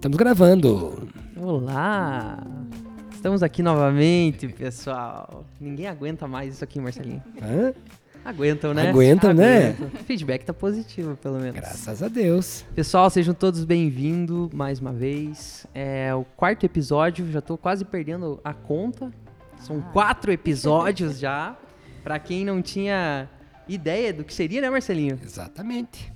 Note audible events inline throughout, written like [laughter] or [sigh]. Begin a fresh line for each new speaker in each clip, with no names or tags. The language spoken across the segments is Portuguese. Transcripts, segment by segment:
Estamos gravando.
Olá! Estamos aqui novamente, pessoal. Ninguém aguenta mais isso aqui, Marcelinho.
Hã?
Aguentam, né?
Aguentam, né?
Aguentam. O feedback tá positivo, pelo menos.
Graças a Deus.
Pessoal, sejam todos bem-vindos mais uma vez. É o quarto episódio, já tô quase perdendo a conta. São quatro episódios [laughs] já. Pra quem não tinha ideia do que seria, né, Marcelinho?
Exatamente.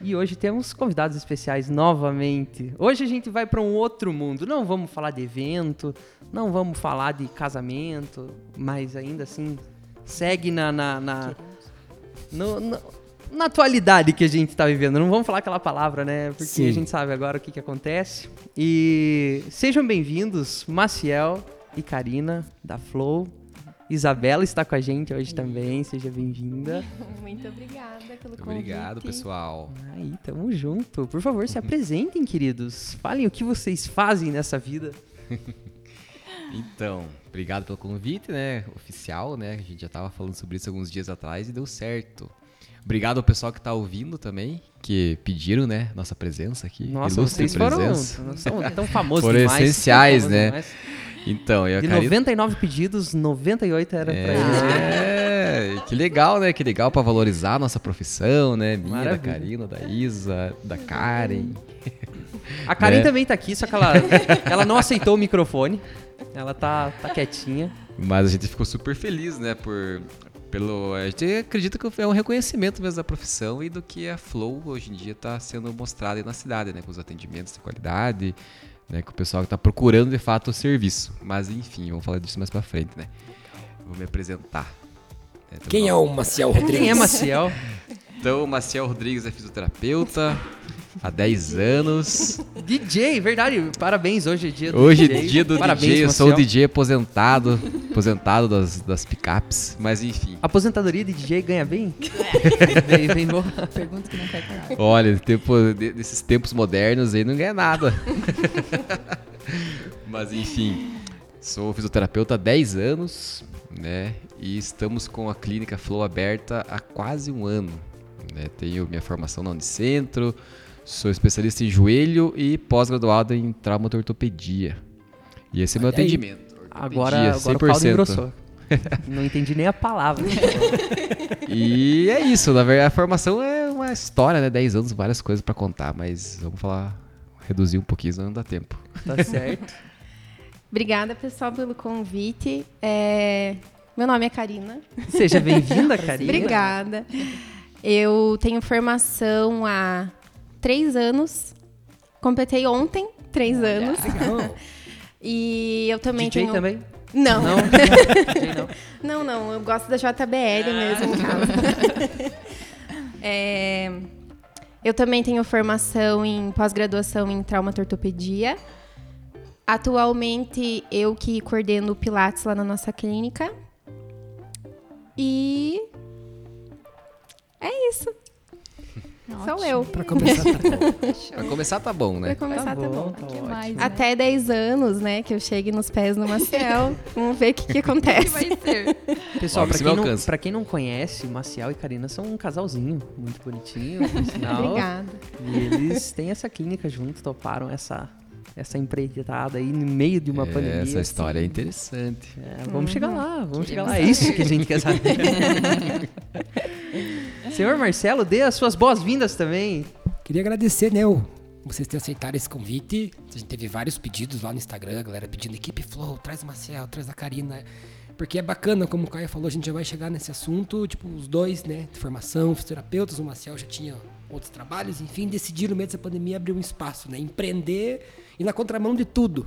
E hoje temos convidados especiais novamente. Hoje a gente vai para um outro mundo. Não vamos falar de evento, não vamos falar de casamento, mas ainda assim segue na na, na, no- no- na atualidade que a gente está vivendo. Não vamos falar aquela palavra, né? Porque
Sim.
a gente sabe agora o que, que acontece. E sejam bem-vindos, Maciel e Karina da Flow. Isabela está com a gente hoje também, seja bem-vinda. [laughs]
Muito obrigada pelo
Muito
convite.
obrigado, pessoal.
Aí, tamo junto. Por favor, se apresentem, [laughs] queridos. Falem o que vocês fazem nessa vida. [laughs]
Então, obrigado pelo convite, né? Oficial, né? A gente já tava falando sobre isso alguns dias atrás e deu certo. Obrigado ao pessoal que tá ouvindo também, que pediram, né, nossa presença aqui.
Nossa,
Ilustre
vocês foram
presença.
são tão famosos
Foram
demais.
essenciais,
tão
né?
famosos
Então, eu
demais. De
Karina-
99 pedidos, 98 era pra eles.
É, que legal, né? Que legal pra valorizar a nossa profissão, né? Minha, da
Maravilha.
Karina, da Isa, da Karen.
A Karen
né?
também tá aqui, só que ela, [laughs] ela não aceitou o microfone. Ela tá, tá quietinha.
Mas a gente ficou super feliz, né? Por, pelo, a gente acredita que é um reconhecimento mesmo da profissão e do que a Flow hoje em dia está sendo mostrada na cidade, né? Com os atendimentos de qualidade, né? Com o pessoal que está procurando de fato o serviço. Mas enfim, vamos falar disso mais pra frente, né? Vou me apresentar. É, tudo
Quem é o Maciel Rodrigues?
Quem é Maciel?
Então, Maciel Rodrigues é fisioterapeuta há 10 anos.
DJ, verdade. Parabéns, hoje é dia do
Hoje
DJ.
é dia do
Parabéns,
DJ, eu sou o. DJ aposentado, aposentado das, das picapes, mas enfim.
Aposentadoria de DJ ganha bem? [laughs] bem, bem bom.
Pergunta que não quer calar.
Olha, tempo, desses tempos modernos aí não ganha nada. [laughs] Mas enfim, sou fisioterapeuta há 10 anos, né? E estamos com a clínica Flow aberta há quase um ano. Né? Tenho minha formação na Unicentro, sou especialista em joelho e pós-graduado em traumatortopedia. E esse é meu
aí.
atendimento.
Agora, agora o caldo engrossou. Não entendi nem a palavra. [laughs]
E é isso, na verdade, a formação é uma história, né? 10 anos, várias coisas pra contar, mas vamos falar, reduzir um pouquinho, senão não dá tempo.
Tá certo. [laughs]
Obrigada, pessoal, pelo convite. É, Meu nome é Karina.
Seja bem-vinda, [laughs] Karina.
Obrigada. Eu tenho formação há três anos. Completei ontem três anos.
Legal. [laughs]
E eu também
DJ
tenho.
também?
Não.
Não? [laughs] Não.
Não, não, eu gosto da JBL mesmo, no caso. [laughs] É, eu também tenho formação em pós-graduação em traumatortopedia. Atualmente, eu que coordeno o Pilates lá na nossa clínica. E. É isso. Sou eu.
Pra começar, tá bom. [laughs]
Pra começar tá bom,
Pra
né?
começar, tá bom.
tá
que
ótimo.
mais?
Até 10 anos, né, que eu chegue nos pés do Maciel. [laughs] Vamos ver o que, que acontece.
vai ser?
Pessoal,
Ó,
pra quem, não, pra quem não conhece, Maciel e Karina são um casalzinho muito bonitinho, por [laughs] sinal.
Obrigada.
E eles têm essa clínica junto, toparam essa, essa empreitada aí no meio de uma
É,
pandemia.
Essa história é interessante.
É, vamos chegar lá, vamos chegar lá. É isso que a gente quer saber. [laughs] Senhor Marcelo, dê as suas boas-vindas também.
Queria agradecer, né, o- vocês terem aceitado esse convite. A gente teve vários pedidos lá no Instagram, a galera pedindo equipe Flow, traz o Maciel, traz a Karina. Porque é bacana, como o Caio falou, a gente já vai chegar nesse assunto, tipo, os dois, né, de formação, fisioterapeutas, o Maciel já tinha outros trabalhos, enfim, decidiram no meio dessa pandemia abrir um espaço, né, empreender e na contramão de tudo.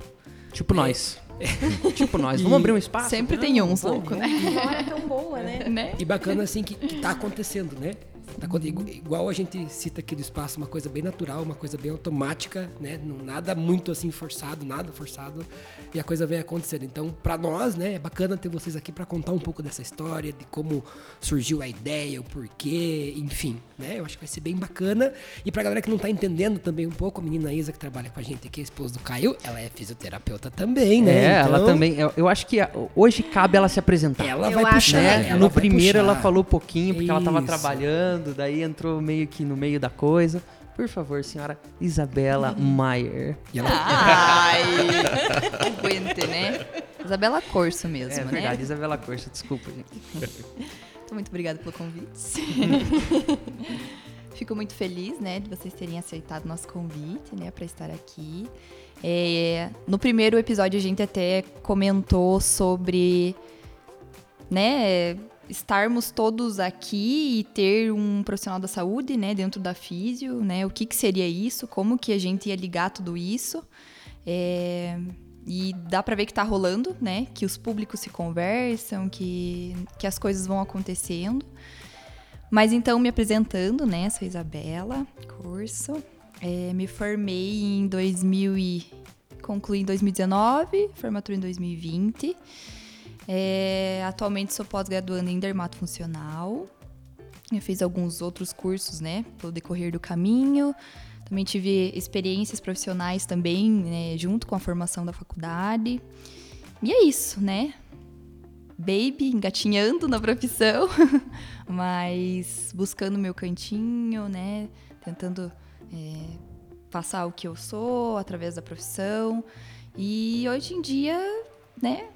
Tipo nós. [laughs] tipo nós. Vamos abrir um espaço?
Sempre tem um, um pouco, né?
Uma hora tão boa, né? [laughs]
né?
E bacana assim que, que tá acontecendo, né? Tá igual a gente cita aqui do espaço, uma coisa bem natural, uma coisa bem automática, né? Não- Nada muito assim forçado, nada forçado. E a coisa vem acontecendo. Então, pra nós, né, é bacana ter vocês aqui pra contar um pouco dessa história, de como surgiu a ideia, o porquê, enfim, né? Eu acho que vai ser bem bacana. E pra galera que não tá entendendo também um pouco, a menina Isa que trabalha com a gente aqui, a esposa do Caio, ela é fisioterapeuta também, né?
É, ela
Então,
também. Eu, eu acho que hoje cabe ela se apresentar.
Ela
Eu
vai puxar.
né?
ela
no
vai
primeiro
puxar.
ela falou pouquinho porque ela tava
Isso.
trabalhando, daí entrou meio que no meio da coisa. Por favor, senhora Isabela Maier.
Ai, [laughs] aguente, né? Isabela Corso mesmo,
É
né?
verdade, Isabela Corsa, desculpa, gente. [laughs]
Então, muito obrigada pelo convite. [laughs] Fico muito feliz, né, de vocês terem aceitado o nosso convite, né, para estar aqui. É, no primeiro episódio a gente até comentou sobre, né, estarmos todos aqui e ter um profissional da saúde, né, dentro da físio, né, o que que seria isso, como que a gente ia ligar tudo isso. É, e dá pra ver que tá rolando, né? Que os públicos se conversam, que, que as coisas vão acontecendo. Mas então, me apresentando, né? Sou Isabela Curso. É, me formei em 2000 e... Concluí em 2019, formatura em 2020. É, atualmente sou pós-graduando em dermatofuncional. Eu fiz alguns outros cursos, né? Pelo decorrer do caminho. Também tive experiências profissionais também, né, junto com a formação da faculdade. E é isso, né? Baby, engatinhando na profissão, [laughs] mas buscando meu cantinho, né? Tentando é, passar o que eu sou através da profissão. E hoje em dia, né?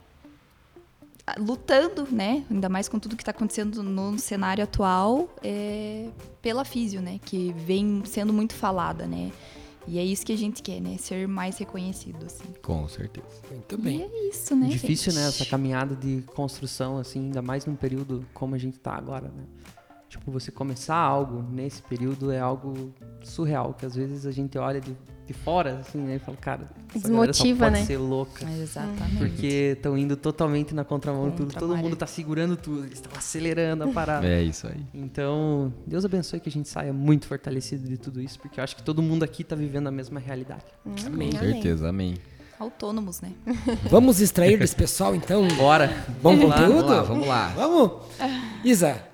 Lutando, né? Ainda mais com tudo que está acontecendo no cenário atual, é, pela físio, né? Que vem sendo muito falada, né? E é isso que a gente quer, né? Ser mais reconhecido, assim.
Com certeza.
muito
E
bem.
é isso, né,
Difícil,
gente?
né? Essa caminhada de construção, assim, ainda mais num período como a gente tá agora, né? Tipo, você começar algo nesse período é algo surreal, que às vezes a gente olha de, de fora, assim, né? E fala, cara, essa galera só
Desmotiva,
pode
né?
ser louca.
Exatamente.
Porque estão indo totalmente na contramão, tudo,
Contra a
todo mundo tá segurando tudo, eles estão acelerando a parada.
É isso aí.
Então, Deus abençoe que a gente saia muito fortalecido de tudo isso, porque eu acho que todo mundo aqui tá vivendo a mesma realidade.
Amém.
Com certeza, amém.
Autônomos, né? [laughs]
Vamos extrair desse pessoal, então,
Bora!
bom
Vamos lá,
conteúdo?
Vamos lá, vamos lá.
Vamos? Isa,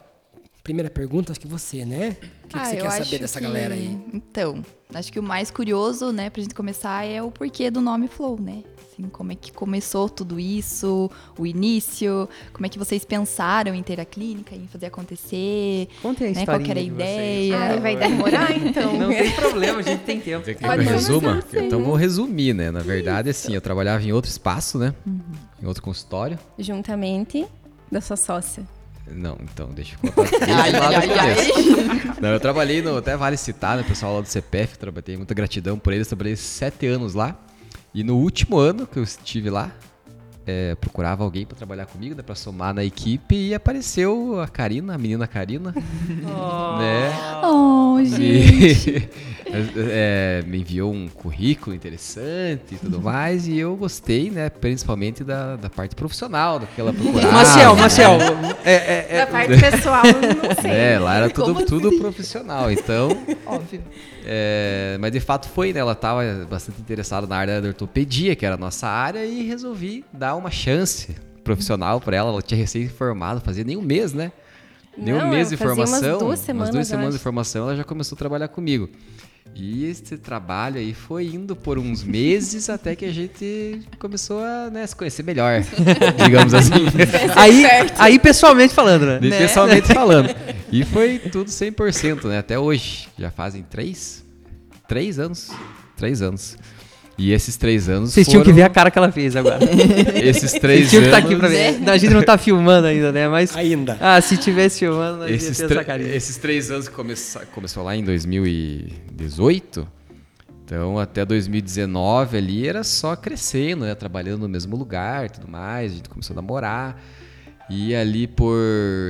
primeira pergunta, acho que você, né? O que, que
Ah,
você
eu
quer saber dessa
que-
galera aí?
Então, acho que o mais curioso, né, pra gente começar é o porquê do nome Flow, né? Assim, como é que começou tudo isso, o início, como é que vocês pensaram em ter a clínica, em fazer acontecer,
Contem a
né?
história.
Qual que era a ideia?
Ai, vai demorar, [laughs] então.
Não tem problema, a gente tem tempo.
Você quer que resuma?
você,
Então
né?
vou resumir, né? Na verdade, assim, eu trabalhava em outro espaço, né? Em outro consultório.
Juntamente da sua sócia.
Não, então, deixa eu contar [laughs]
Ai, ai, ai.
Não, eu trabalhei no, até vale citar, né, o pessoal lá do CPF, trabalhei muita gratidão por eles, trabalhei sete anos lá. E no último ano que eu estive lá, é, procurava alguém para trabalhar comigo, né, para somar na equipe, e apareceu a Karina, a menina Karina, [laughs] né?
Oh, gente. [laughs]
É, me enviou um currículo interessante e tudo mais, e eu gostei, né, principalmente da, da parte profissional, daquela procurava.
Maciel,
né?
Maciel, é, é, é,
Da parte pessoal, não [laughs] sei.
É, lá era
Como
tudo, tudo
assim?
profissional, então... [laughs]
Óbvio.
é, mas de fato foi, né? Ela estava bastante interessada na área da ortopedia, que era a nossa área, e resolvi dar uma chance profissional para ela. Ela tinha recém-formado, fazia nem um mês, né? Nem um mês de
fazia umas
formação.
duas semanas,
duas
eu
semanas de formação, ela já começou a trabalhar comigo. E esse trabalho aí foi indo por uns meses [laughs] até que a gente começou a né, se conhecer melhor, [laughs] digamos assim. [laughs]
aí, aí pessoalmente falando, né?
Bem Pessoalmente falando. E foi tudo 100%, né? Até hoje. Já fazem três? Três anos. Três anos. E esses três anos
Vocês
foram...
tinham que ver a cara que ela fez agora. [laughs]
Esses
Vocês
três
tinham que
anos...
estar aqui pra ver. Não, a gente não tá filmando ainda, né? Mas.
Ainda.
Ah, se tivesse filmando, nós ia
Esses,
ter
tre-
essa carinha.
esses três anos que começou, começou lá em 2018, então até 2019 ali era só crescendo, né? Trabalhando no mesmo lugar e tudo mais, a gente começou a namorar. E ali por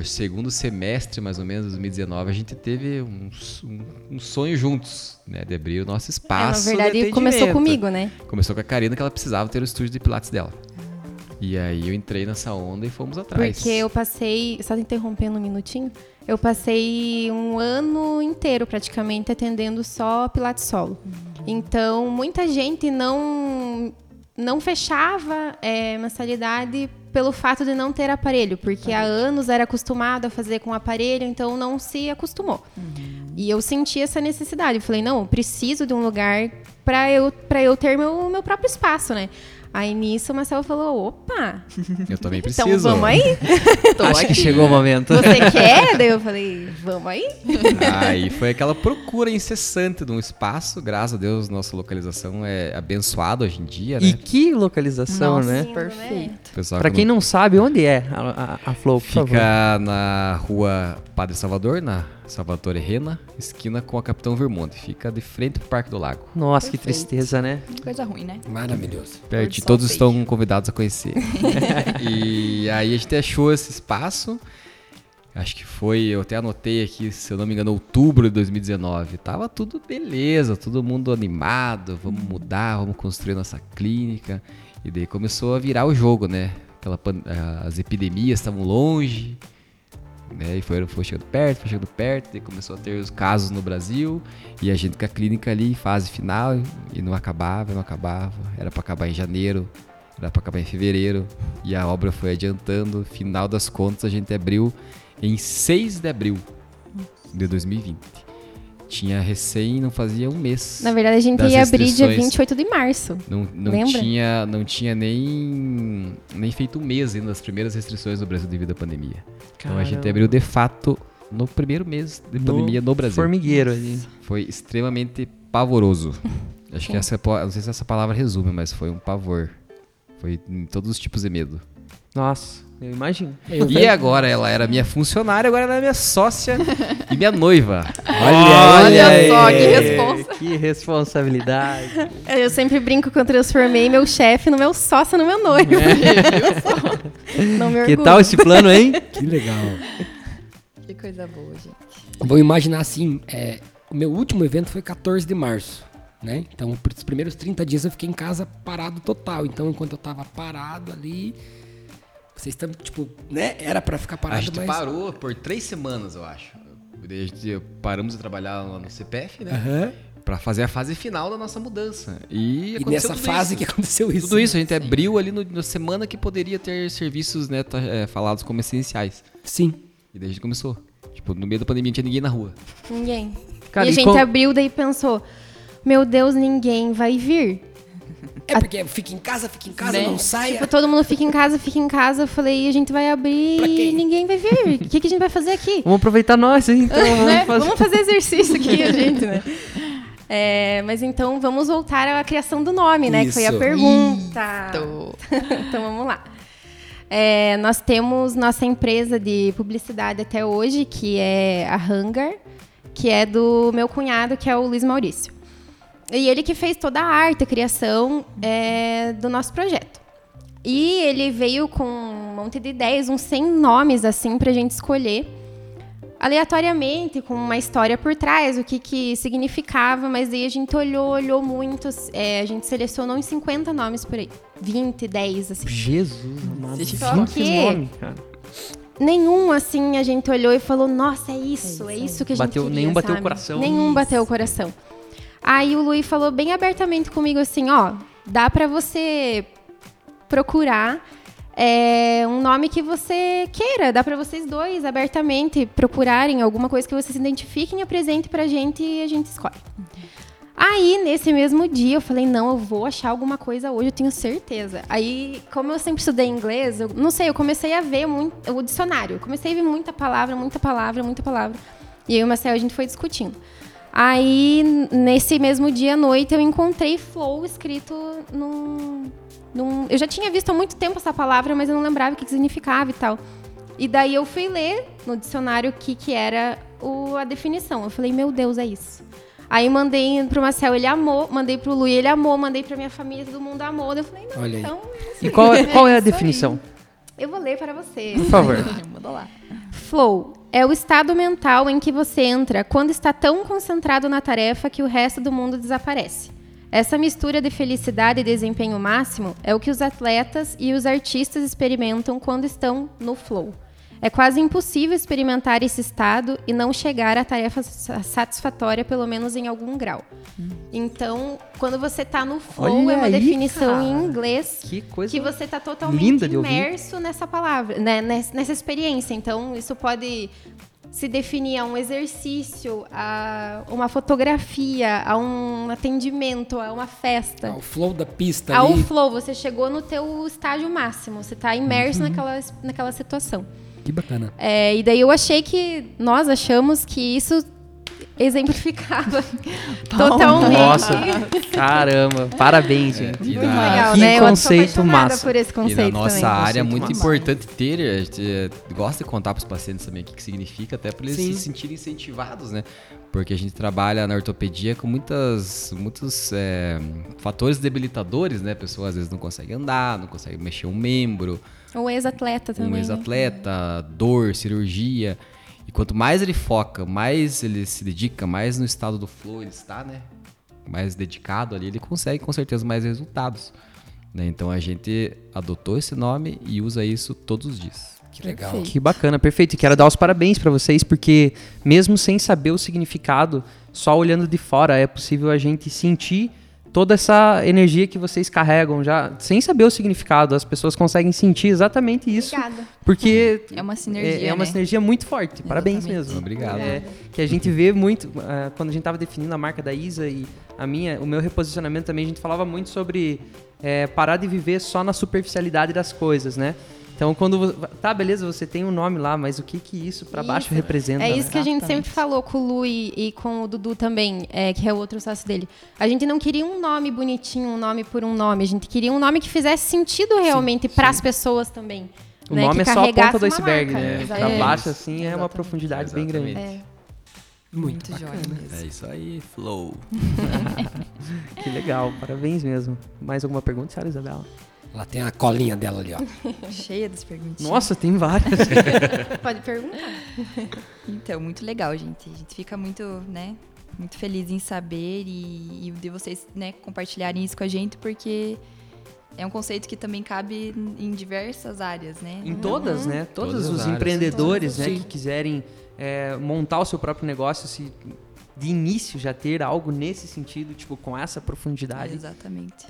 segundo semestre, mais ou menos, 2019, a gente teve um, um- um sonho juntos, né? De abrir o nosso
É,
espaço.
na verdade,
de
começou comigo, né?
Começou com a Karina que ela precisava ter o estúdio de pilates dela. E aí eu entrei nessa onda e fomos atrás.
Porque eu passei, só te interrompendo um minutinho, eu passei um ano inteiro praticamente atendendo só Pilates solo. Então, muita gente não não fechava é, mensalidade pelo fato de não ter aparelho, porque há anos era acostumado a fazer com aparelho, então não se acostumou. E eu senti essa necessidade. Eu falei, não, eu preciso de um lugar para eu, pra eu ter meu, meu próprio espaço, né? Aí nisso o Marcelo falou, opa,
Eu também
então
preciso.
vamos aí? [laughs]
Tô
Acho que
aqui.
chegou o momento.
Você quer? Daí eu falei, vamos aí?
Aí foi aquela procura incessante de um espaço. Graças a Deus, nossa localização é abençoada hoje em dia, né?
E que localização,
Nossa,
né?
Lindo,
perfeito.
Pessoal,
Pra quem não sabe, onde é a, a, a Flow, por favor?
Fica na rua Padre Salvador, na Salvatore Rena, esquina com a Capitão Vermonte. Fica de frente pro Parque do Lago.
Nossa, que
Perfeito.
tristeza, né?
Coisa ruim, né?
Maravilhoso.
Perto, todos
fade.
estão convidados a conhecer. [laughs] e aí a gente achou esse espaço. Acho que foi, eu até anotei aqui, se eu não me engano, outubro de 2019. Tava tudo beleza, todo mundo animado, vamos mudar, vamos construir nossa clínica. E daí começou a virar o jogo, né? Aquela, pan- as epidemias estavam longe, né? E foi, foi chegando perto, foi chegando perto, e começou a ter os casos no Brasil, e a gente com a clínica ali, fase final, e não acabava, não acabava. Era para acabar em janeiro, era para acabar em fevereiro, e a obra foi adiantando. Final das contas, a gente abriu em 6 de abril de 2020. Tinha recém, não fazia um mês.
Na verdade, a gente ia abrir dia
restrições.
28 de março.
Não, não
Lembra?
tinha, não tinha nem, nem feito um mês ainda das primeiras restrições no Brasil devido à pandemia. Então a gente
Caramba.
abriu de fato no primeiro mês de pandemia no Brasil.
Formigueiro ali.
Foi extremamente pavoroso. [laughs] Acho que essa, não sei se essa palavra resume, mas foi um pavor. Foi em todos os tipos de medo.
Nossa, eu imagino.
Eu
E
vejo-
agora ela era minha funcionária, agora ela é minha sócia e minha noiva. [laughs]
Olha
aí,
só, que responsa.
Que responsabilidade.
Eu sempre brinco que eu transformei meu chefe no meu sócio, no meu noivo. [laughs] Não me
que tal esse plano, hein? [laughs]
Que legal.
Que coisa boa, gente.
Vamos imaginar assim, é, o meu último evento foi 14 de março, né? Então, os primeiros 30 dias eu fiquei em casa parado total. Então, enquanto eu tava parado ali, vocês estão, tipo, né? Era pra ficar
A
parado,
gente
mas...
parou por três semanas, eu acho. A gente paramos de trabalhar lá no CPF, né?
Aham.
Pra fazer a fase final da nossa mudança. E,
E
aconteceu
nessa
tudo
fase
isso.
que aconteceu isso.
Tudo isso, a gente abriu ali no- na semana que poderia ter serviços né, ta- é, falados como essenciais.
Sim.
E daí a gente começou. Tipo, no meio da pandemia não tinha ninguém na rua.
Ninguém.
Cara,
e a
e
gente
com-
abriu daí e pensou, meu Deus, ninguém vai vir.
É porque fica em casa, fica em casa,
Né?
não saia.
Tipo, todo mundo fica em casa, fica em casa. Eu falei, a gente vai abrir e ninguém vai vir. O que, que a gente vai fazer aqui?
Vamos aproveitar nós, hein? [laughs] Então, vamos
Né?
fazer.
Vamos fazer exercício aqui, a [laughs] gente, né? É, mas então vamos voltar à criação do nome, né? Que foi a
Isso.
pergunta. [laughs] Então vamos lá. É, nós temos nossa empresa de publicidade até hoje, que é a Hangar, que é do meu cunhado, que é o Luiz Maurício. E ele que fez toda a arte, a criação é, do nosso projeto. E ele veio com um monte de ideias, uns 100 nomes assim pra gente escolher aleatoriamente, com uma história por trás, o que, que significava, mas aí a gente olhou, olhou muito, é, a gente selecionou uns 50 nomes por aí. 20, 10, assim.
Jesus, amado.
Só
que-
nome, cara.
Nenhum, assim, a gente olhou e falou, nossa, é isso,
É
é
isso
isso que a gente
Bateu-
queria,
nenhum bateu o
sabe?
coração.
Nenhum
Isso.
bateu o coração. Aí o Luiz falou bem abertamente comigo assim, ó, dá pra você procurar é, um nome que você queira, dá pra vocês dois abertamente procurarem alguma coisa que vocês se identifiquem, apresente pra gente e a gente escolhe. Aí, nesse mesmo dia, eu falei, não, eu vou achar alguma coisa hoje, eu tenho certeza. Aí, como eu sempre estudei inglês, eu não sei, eu comecei a ver muito o dicionário. Eu comecei a ver muita palavra, muita palavra, muita palavra. E aí, o Marcel, a gente foi discutindo. Aí, nesse mesmo dia à noite, eu encontrei flow escrito num, num- Eu já tinha visto há muito tempo essa palavra, mas eu não lembrava o que significava e tal. E daí eu fui ler no dicionário o que, que era o, a definição. Eu falei, meu Deus, é isso. Aí mandei pro Marcel, ele amou. Mandei pro Luiz, ele amou. Mandei pra minha família, todo mundo amou. Eu falei, não,
Olha aí.
então...
E qual, é- qual é a
isso aí.
definição?
Eu vou ler para você.
Por favor. [laughs]
Manda lá.
Flow é o estado mental em que você entra quando está tão concentrado na tarefa que o resto do mundo desaparece. Essa mistura de felicidade e desempenho máximo é o que os atletas e os artistas experimentam quando estão no flow. É quase impossível experimentar esse estado e não chegar à tarefa sa- satisfatória, pelo menos em algum grau. Então, quando você está no flow,
Olha
é uma
aí,
definição em
cara.
inglês
Que coisa.
que você está totalmente imerso nessa palavra, né, ness- nessa experiência. Então, isso pode se definir a um exercício, a uma fotografia, a um atendimento, a uma festa.
Ao flow da pista
Ao
ali.
flow, você chegou no teu estágio máximo, você está imerso
Uhum.
naquela, naquela situação.
Que bacana.
É, e daí eu achei que, nós achamos que isso exemplificava [laughs] totalmente.
Nossa, caramba, parabéns, gente.
E
Muito
na-
legal,
que
né?
Conceito massa.
por esse
E
conceito
na nossa
também.
área é muito
massa.
importante ter, a gente eh, gosta de contar para os pacientes também o que, que significa, até para eles
Sim.
se sentirem incentivados, né? Porque a gente trabalha na ortopedia com muitas, muitos eh, fatores debilitadores, né? A pessoa às vezes não consegue andar, não consegue mexer um membro,
Um ex-atleta também.
um
né?
ex-atleta, dor, cirurgia. E quanto mais ele foca, mais ele se dedica, mais no estado do flow ele está, né? Mais dedicado ali, ele consegue com certeza mais resultados. né? Então a gente adotou esse nome e usa isso todos os dias.
Que legal.
Perfeito.
Que bacana, perfeito. E quero dar os parabéns pra vocês, porque mesmo sem saber o significado, só olhando de fora é possível a gente sentir toda essa energia que vocês carregam já, sem saber o significado. As pessoas conseguem sentir exatamente isso,
Obrigada.
porque
É uma
é,
sinergia,
é uma
né?
sinergia muito forte. Parabéns
Exatamente.
mesmo.
Obrigado.
É, que a gente vê muito, ah, quando a gente estava definindo a marca da Isa e a minha, o meu reposicionamento também, a gente falava muito sobre é, parar de viver só na superficialidade das coisas, né? Então, quando. Tá, beleza, você tem um nome lá, mas o que que isso pra baixo
Isso.
representa?
É
né?
isso que a gente
Exatamente.
sempre falou com o Lu e, e com o Dudu também, é, que é o outro sócio dele. A gente não queria um nome bonitinho, um nome por um nome. A gente queria um nome que fizesse sentido realmente para as pessoas também.
O
né,
nome
que
é só a ponta do iceberg,
marca.
né?
Exatamente.
Pra baixo, assim, é uma
Exatamente.
profundidade bem grande.
Exatamente.
É.
Muito,
Muito
bacana.
É isso aí, flow. [laughs] [laughs]
Que legal, parabéns mesmo. Mais alguma pergunta, senhora Isabela?
Ela tem a colinha dela ali, ó. [laughs]
Cheia das perguntinhas.
Nossa, tem várias. [laughs]
Pode perguntar. [laughs]
Então, muito legal, gente. A gente fica muito, né, muito feliz em saber e, e de vocês, né, compartilharem isso com a gente, porque é um conceito que também cabe em diversas áreas, né?
Em todas, né? Todos
Todas as
os
áreas.
empreendedores, né,
Sim.
que quiserem é, montar o seu próprio negócio, se de início já ter algo nesse sentido, tipo, com essa profundidade,
Exatamente.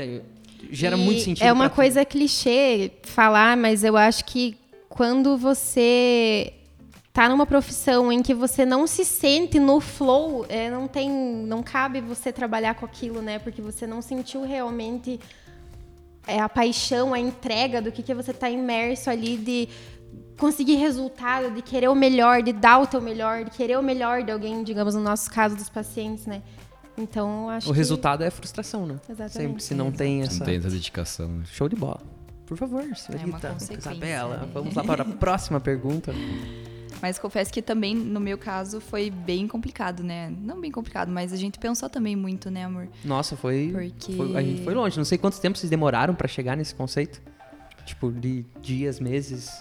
Gera
E
muito sentido.
É uma coisa clichê falar, mas eu acho que quando você tá numa profissão em que você não se sente no flow, é, não tem, não cabe você trabalhar com aquilo, né? Porque você não sentiu realmente é, a paixão, a entrega do que, que você tá imerso ali de conseguir resultado, de querer o melhor, de dar o teu melhor, de querer o melhor de alguém, digamos, no nosso caso dos pacientes, né? Então, eu acho
O
que...
resultado é frustração, né?
Exatamente.
Sempre se não tem essa.
Não tem essa dedicação. né?
Show de bola. Por favor, senhorita
consequência,
Isabela,
né?
vamos lá para a próxima pergunta.
Mas confesso que também, no meu caso, foi bem complicado, né? Não bem complicado, mas a gente pensou também muito, né, amor?
Nossa, foi,
Porque-
foi- A gente foi longe. Não sei quanto tempo vocês demoraram para chegar nesse conceito. Tipo, de dias, meses.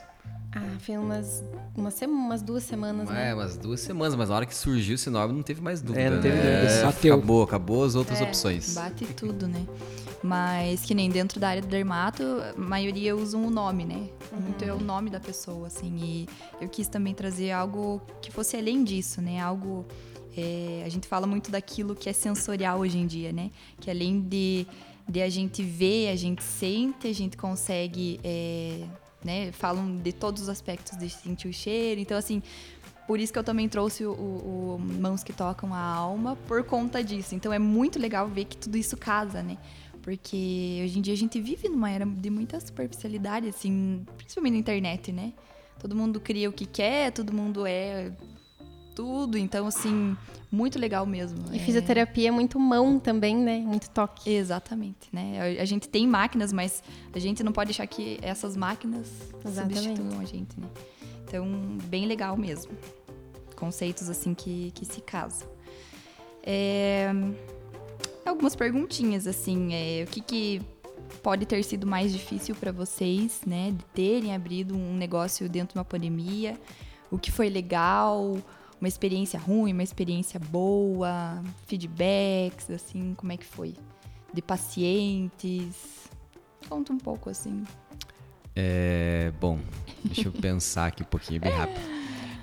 Ah, foi umas, sema- umas duas semanas, né?
É, umas duas semanas, mas na hora que surgiu esse nome não teve mais dúvida.
É, não teve
né?
dúvida,
só teu.
acabou, acabou as
É,
outras opções.
Bate tudo, né? Mas que nem dentro da área do dermato, a maioria usam o nome, né? Muito é o nome da pessoa, assim. E eu quis também trazer algo que fosse além disso, né? Algo. é, a gente fala muito daquilo que é sensorial hoje em dia, né? Que além de, de a gente ver, a gente sente, a gente consegue. é, né? Falam de todos os aspectos de sentir o cheiro. Então, assim, por isso que eu também trouxe o, o- Mãos que Tocam a Alma, por conta disso. Então é muito legal ver que tudo isso casa, né? Porque hoje em dia a gente vive numa era de muita superficialidade, assim, principalmente na internet, né? Todo mundo cria o que quer, todo mundo é tudo. Então, assim, muito legal mesmo.
E
É-
fisioterapia é muito mão também, né? Muito toque.
Exatamente, né? A- gente tem máquinas, mas a gente não pode deixar que essas máquinas
Exatamente.
substituam a gente, né? Então, bem legal mesmo. Conceitos assim que, que se casam. É, Algumas perguntinhas, assim, é, o que, que pode ter sido mais difícil para vocês, né? De terem abrido um negócio dentro de uma pandemia? O que foi legal? Uma experiência ruim, uma experiência boa? Feedbacks, assim, como é que foi? De pacientes? Conta um pouco, assim.
É, bom, deixa eu pensar aqui um pouquinho bem rápido.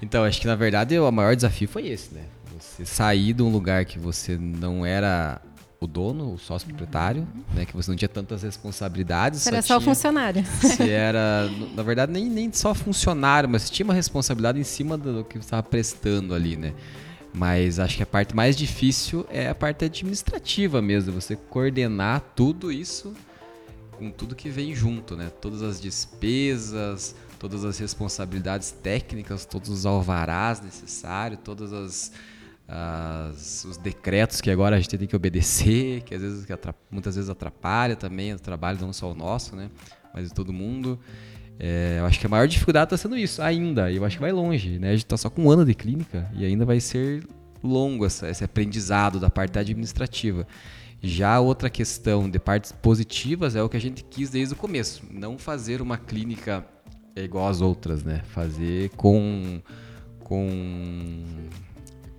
Então, acho que na verdade o maior desafio foi esse, né? Você sair de um lugar que você não era o dono, o sócio proprietário, né? Que você não tinha tantas responsabilidades.
Era só,
tinha,
funcionário.
Você era, na verdade, nem, nem só funcionário, mas tinha uma responsabilidade em cima do que você estava prestando ali, né? Mas acho que a parte mais difícil é a parte administrativa mesmo, você coordenar tudo isso com tudo que vem junto, né? Todas as despesas, todas as responsabilidades técnicas, todos os alvarás necessários, todas as, as, os decretos que agora a gente tem que obedecer, que às vezes que muitas vezes atrapalha também o trabalho não só o nosso, né? Mas de todo mundo. É, eu acho que a maior dificuldade está sendo isso ainda. Eu acho que vai longe, né? A gente está só com um ano de clínica e ainda vai ser longo essa, esse aprendizado da parte administrativa. Já outra questão de partes positivas é o que a gente quis desde o começo. Não fazer uma clínica igual às outras, né? Fazer com... com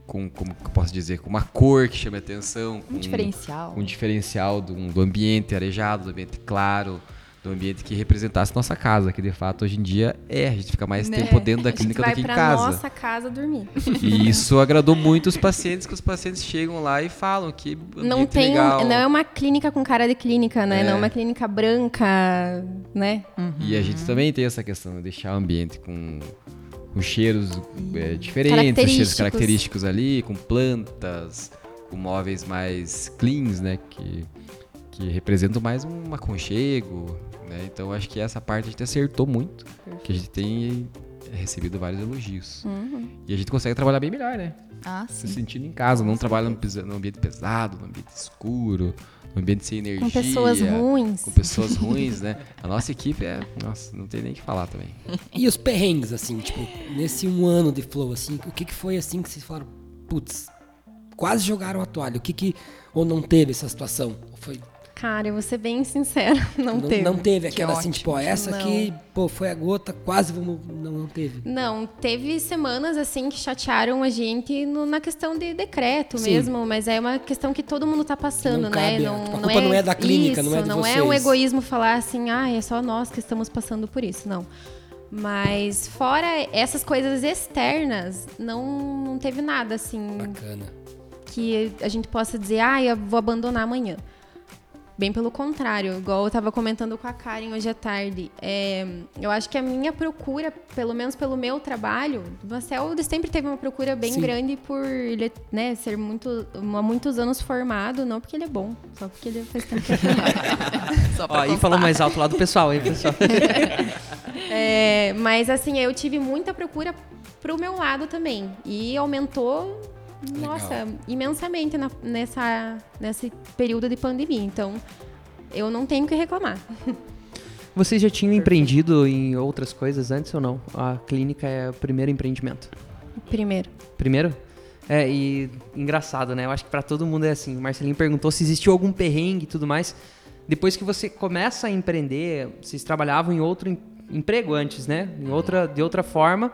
com, como que eu posso dizer, com uma cor que chame atenção.
Com um diferencial.
Um diferencial do, do ambiente arejado, do ambiente claro, do ambiente que representasse nossa casa, que de fato hoje em dia é, a gente fica mais né? tempo dentro da clínica do que em casa.
nossa casa dormir.
E isso agradou muito os pacientes, que os pacientes chegam lá e falam que
não tem,
legal.
não é uma clínica com cara de clínica, né? É. Não é uma clínica branca, né?
Uhum. E a gente também tem essa questão de deixar o ambiente com com cheiros é, diferentes, cheiros característicos ali, com plantas, com móveis mais cleans, né? Que, que representam mais um aconchego, né? Então acho que essa parte a gente acertou muito, Perfeito. que a gente tem recebido vários elogios. Uhum. E a gente consegue trabalhar bem melhor, né?
Ah.
Se sentindo em casa, não trabalha no ambiente pesado, no ambiente escuro, no ambiente sem energia.
Com pessoas ruins.
Com pessoas ruins, né? A nossa equipe é. Nossa, não tem nem o que falar também.
E os perrengues, assim, tipo, nesse um ano de flow, assim, o que, que foi assim que vocês falaram, putz, quase jogaram a toalha? O que que. Ou não teve essa situação? Ou foi
Cara, eu vou ser bem sincera, [laughs] não, não teve.
Não teve aquela assim, tipo, ó, essa não. aqui, pô, foi a gota, quase vamos. Não, não teve.
Não, teve semanas assim que chatearam a gente no, na questão de decreto Sim. mesmo, mas é uma questão que todo mundo tá passando,
não
né?
Não, tipo, a culpa não é, não é da clínica,
isso,
não é de
Não
vocês.
é um egoísmo falar assim, ah, é só nós que estamos passando por isso, não. Mas fora essas coisas externas, não, não teve nada assim.
Bacana.
Que a gente possa dizer, ah, eu vou abandonar amanhã. Bem pelo contrário, igual eu estava comentando com a Karen hoje à tarde. É, eu acho que a minha procura, pelo menos pelo meu trabalho, o Marcel sempre teve uma procura bem Sim. grande por ele né, ser muito, há muitos anos formado, não porque ele é bom, só porque ele faz tempo que é
Ó, aí falou mais alto lá do pessoal, hein, pessoal? [laughs]
é, mas assim, eu tive muita procura pro meu lado também. E aumentou nossa, imensamente na, nessa, nesse período de pandemia. Então, eu não tenho que reclamar. [laughs]
Vocês já tinham empreendido em outras coisas antes ou não? A clínica é o primeiro empreendimento?
Primeiro.
Primeiro? É, e engraçado, né? Eu acho que para todo mundo é assim. O Marcelinho perguntou se existiu algum perrengue e tudo mais. Depois que você começa a empreender, vocês trabalhavam em outro em, emprego antes, né? Em outra, de outra forma.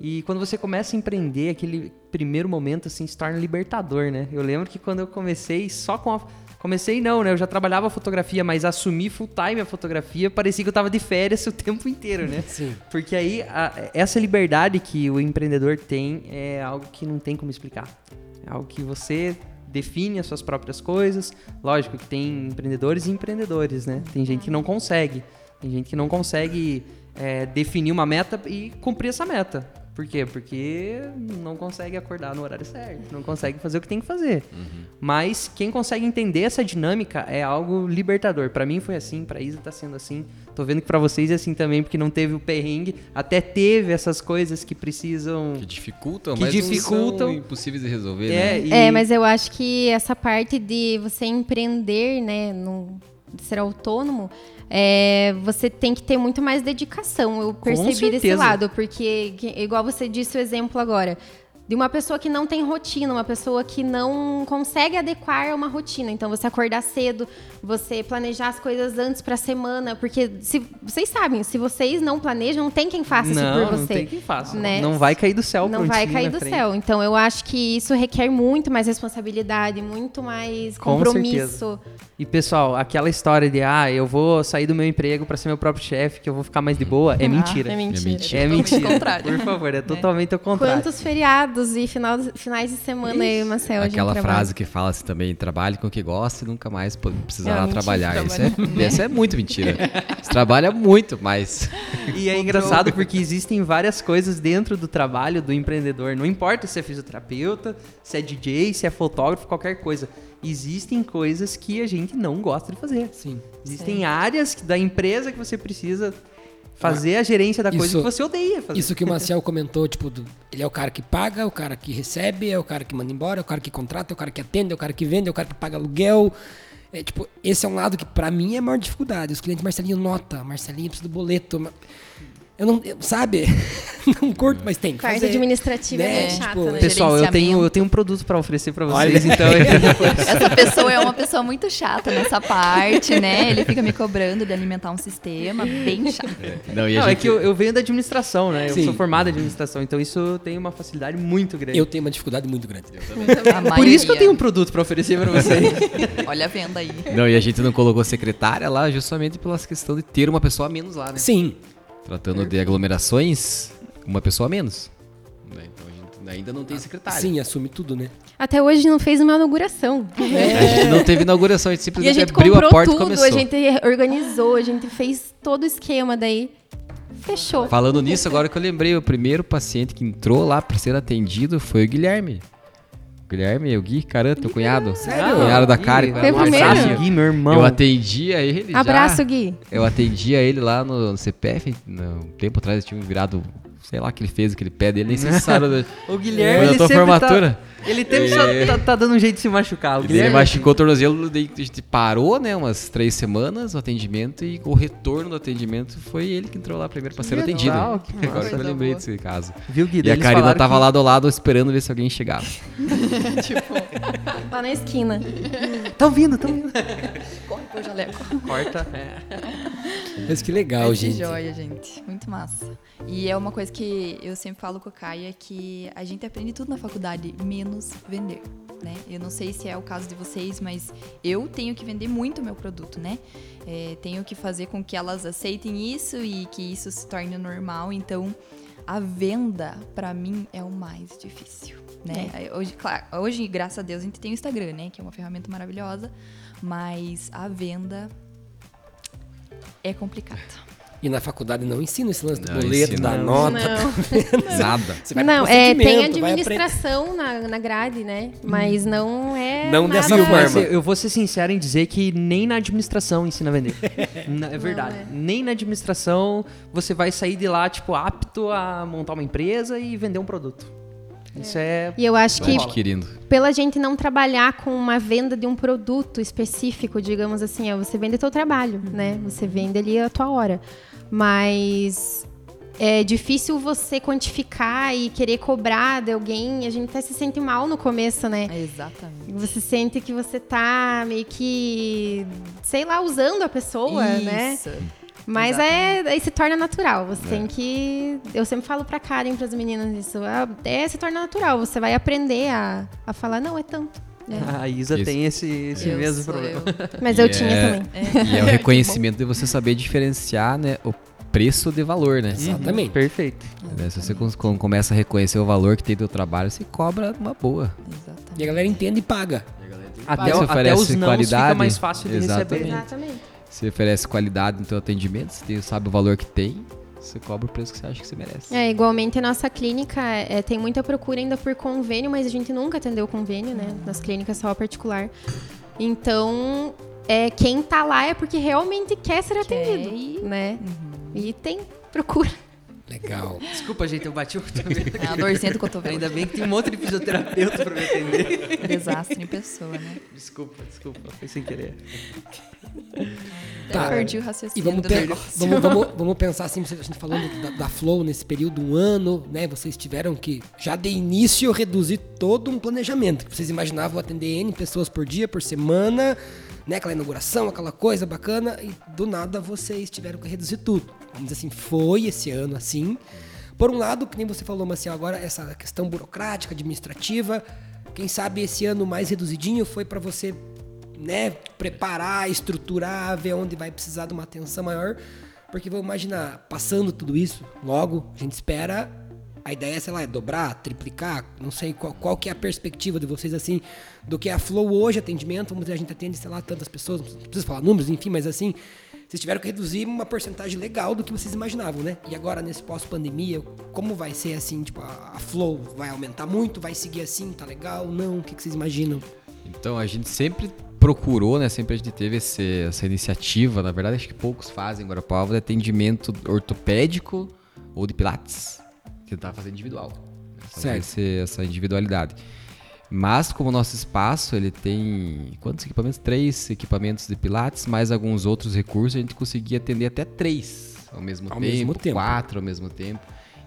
E quando você começa a empreender, aquele primeiro momento assim se torna libertador, né? Eu lembro que quando eu comecei só com a comecei não, né? Eu já trabalhava fotografia, mas assumi full time a fotografia, parecia que eu tava de férias [laughs] o tempo inteiro, né? [laughs]
Sim.
Porque aí a, essa liberdade que o empreendedor tem é algo que não tem como explicar. É algo que você define as suas próprias coisas. Lógico que tem empreendedores e empreendedores, né? Tem gente que não consegue. Tem gente que não consegue é, definir uma meta e cumprir essa meta. Por quê? Porque não consegue acordar no horário certo, não consegue fazer o que tem que fazer. Uhum. Mas quem consegue entender essa dinâmica é algo libertador. Para mim foi assim, para Isa tá sendo assim. Tô vendo que para vocês é assim também, porque não teve o perrengue, até teve essas coisas que precisam
que dificultam,
que
mas
dificultam,
não são impossíveis de resolver,
é,
né?
E... É, mas eu acho que essa parte de você empreender, né, no, de ser autônomo, é, você tem que ter muito mais dedicação. Eu percebi desse lado, porque, igual você disse o exemplo agora, de uma pessoa que não tem rotina, uma pessoa que não consegue adequar a uma rotina. Então, você acordar cedo, você planejar as coisas antes para a semana, porque se vocês sabem, se vocês não planejam, não tem quem faça
não,
isso por você.
Não tem quem faça. Né? Não vai cair do céu.
Não vai cair do frente. céu. Então, eu acho que isso requer muito mais responsabilidade, muito mais compromisso.
E pessoal, aquela história de ah, eu vou sair do meu emprego para ser meu próprio chefe, que eu vou ficar mais de boa, é mentira.
É mentira.
É mentira. É mentira. Por favor, é [laughs] totalmente o contrário.
Quantos feriados feriados e final, finais de semana aí, Marcel.
Aquela
trabalha.
frase que fala assim também, trabalhe com o que gosta e nunca mais precisará
É,
trabalhar. Isso é,
trabalhar. [laughs]
isso é muito mentira. Você trabalha muito, mas [laughs]
E é engraçado porque existem várias coisas dentro do trabalho do empreendedor. Não importa se é fisioterapeuta, se é DJ, se é fotógrafo, qualquer coisa. Existem coisas que a gente não gosta de fazer.
Sim.
Existem áreas que- da empresa que você precisa fazer a gerência da coisa
Isso-
que você odeia fazer.
Isso que o [laughs] Marcel comentou, tipo, do- ele é o cara que paga, o cara que recebe, é o cara que manda embora, é o cara que contrata, é o cara que atende, é o cara que vende, é o cara que paga aluguel. É, tipo, esse é um lado que pra mim é a maior dificuldade. Os clientes, Marcelinho, nota, Marcelinho, precisa do boleto. Eu não, eu- sabe? [laughs] não curto, mas tem que
Parte
fazer.
administrativa
Né,
é muito
tipo,
chata, né?
Pessoal, eu tenho, eu tenho um produto pra oferecer pra
Olha.
vocês, então [laughs]
Essa pessoa é uma pessoa muito chata nessa parte, né? Ele fica me cobrando de alimentar um sistema bem chato.
não, e a
Não, é que eu, eu venho da administração, né? Eu
Sim.
sou formado em administração, então isso tem uma facilidade muito grande.
Eu tenho uma dificuldade muito grande.
Por isso que eu tenho um produto pra oferecer pra vocês. [laughs]
Olha a venda aí.
Não, e a gente não colocou secretária lá justamente pela questão de ter uma pessoa a menos lá, né?
Sim.
Tratando de aglomerações, uma pessoa a menos. Né? Então a gente ainda não tem secretária.
Sim, assume tudo, né?
Até hoje não fez uma inauguração. [laughs]
A gente não teve inauguração, a gente
E a
simplesmente
gente
abriu
comprou
a porta e
tudo,
começou.
a gente organizou, a gente fez todo o esquema daí. Fechou.
Falando nisso, agora que eu lembrei, o primeiro paciente que entrou lá para ser atendido foi o Guilherme. Guilherme, o Gui, caramba, teu cunhado.
Sério?
Cunhado da Karen.
Foi o
um abraço? Gui, meu irmão.
Eu atendia ele já.
Abraço, Gui.
Eu atendia ele lá no, no CPF, no- um tempo atrás eu tinha virado, sei lá o que ele fez, aquele pé dele, nem sei se sabe.
O Guilherme,
Foi na
ele sempre
formatura?
Tá, ele teve só, tá, tá dando um jeito de se machucar. O
Ele
Guilherme,
machucou o tornozelo, daí a gente parou, né, umas três semanas o atendimento e o retorno do atendimento foi ele que entrou lá primeiro pra ser atendido.
legal, que [laughs]
Agora que eu
massa.
lembrei desse caso.
Viu, Gui?
E a Karina tava
que-
lá do lado esperando ver se alguém chegava. [laughs]
Lá [laughs] na esquina.
Tão vindo, tão vindo.
Corre pro jaleco.
Corta. [laughs] É.
Mas que legal,
É
gente.
de joia, gente. Muito massa. E é uma coisa que eu sempre falo com o Caio, é que a gente aprende tudo na faculdade, menos vender, né? Eu não sei se é o caso de vocês, mas eu tenho que vender muito o meu produto, né? É, tenho que fazer com que elas aceitem isso e que isso se torne normal. Então, a venda, pra mim, é o mais difícil, né? Hoje, claro, hoje, graças a Deus, a gente tem o Instagram, né? Que é uma ferramenta maravilhosa, mas a venda é complicada.
E na faculdade não ensina esse lance do
Não
boleto,
ensina.
da
Não.
nota.
Não. [laughs]
Nada.
Você vai pro
Não, é, tem administração na, na grade, né? Mas não é.
Não
nada-
dessa
Não,
forma.
mas eu vou ser sincero em dizer que nem na administração ensina a vender. [laughs] É verdade.
é.
Nem na administração você vai sair de lá, tipo, apto a montar uma empresa e vender um produto. Isso é.
E eu acho que
Adquirindo.
pela gente não trabalhar com uma venda de um produto específico, digamos assim, ó, você vende teu trabalho, né? Você vende ali a tua hora. Mas é difícil você quantificar e querer cobrar de alguém. A gente até se sente mal no começo, né?
Exatamente.
Você sente que você tá meio que, sei lá, usando a pessoa, né?
Isso.
Mas é, aí se torna natural. Você
É.
tem que. Eu sempre falo pra Karen, pras meninas isso. ah, É, se torna natural. Você vai aprender a, a falar, não, é tanto. né? [laughs]
A Isa
Isso.
tem esse, esse
Eu
mesmo problema.
eu. [laughs]
Mas
E
eu tinha
é-
também.
E é o [laughs] reconhecimento de você saber diferenciar, né, o preço de valor, né?
Exatamente.
Perfeito.
Né, Se você com- com- começa a reconhecer o valor que tem do trabalho, você cobra uma boa.
Exatamente.
E a galera entende e paga.
Até,
Você
até
oferece
os não fica mais fácil de
Exatamente.
receber.
Exatamente.
Você oferece qualidade no teu atendimento, você sabe o valor que tem, você cobra o preço que você acha que você merece.
É, igualmente a nossa clínica é, tem muita procura ainda por convênio, mas a gente nunca atendeu convênio, né? Nas clínicas só particular. Então, é, quem tá lá é porque realmente quer ser atendido,
e-
né? E tem procura.
Legal.
Desculpa, gente, eu bati o cotovelo.
É uma dorzinha do cotovelo.
Ainda bem que tem um monte de fisioterapeuta pra me atender. [laughs]
Desastre em pessoa, né?
Desculpa, desculpa, foi sem querer.
Tá.
Eu perdi o
E
raciocínio
vamos,
do negócio.
vamos, vamos, vamos pensar assim, a gente falando da, da Flow nesse período, um ano, né? Vocês tiveram que, já de início, reduzir todo um planejamento. Vocês imaginavam atender N pessoas por dia, por semana, né? Aquela inauguração, aquela coisa bacana, e do nada vocês tiveram que reduzir tudo. Vamos dizer assim, foi esse ano assim. Por um lado, que nem você falou, Marcelo, agora essa questão burocrática, administrativa, quem sabe esse ano mais reduzidinho foi para você né, preparar, estruturar, ver onde vai precisar de uma atenção maior. Porque vou imaginar, passando tudo isso, logo, a gente espera A ideia, sei lá, é dobrar, triplicar, não sei qual, qual que é a perspectiva de vocês, assim, do que é a Flow hoje, atendimento, vamos dizer, a gente atende, sei lá, tantas pessoas, não precisa falar números, enfim, mas assim, vocês tiveram que reduzir uma porcentagem legal do que vocês imaginavam, né? E agora, nesse pós-pandemia, como vai ser assim, tipo, a, a Flow vai aumentar muito, vai seguir assim, tá legal, não? O que, que vocês imaginam?
Então a gente sempre procurou, né? Sempre a gente teve esse, essa iniciativa. Na verdade, acho que poucos fazem em Guarapava de atendimento ortopédico ou de pilates, que tá fazendo individual. né, fazer esse- essa individualidade. Mas como o nosso espaço ele tem quantos equipamentos? Três equipamentos de pilates, mais alguns outros recursos, a gente conseguia atender até três ao mesmo,
Ao
tempo,
mesmo tempo.
quatro ao mesmo tempo.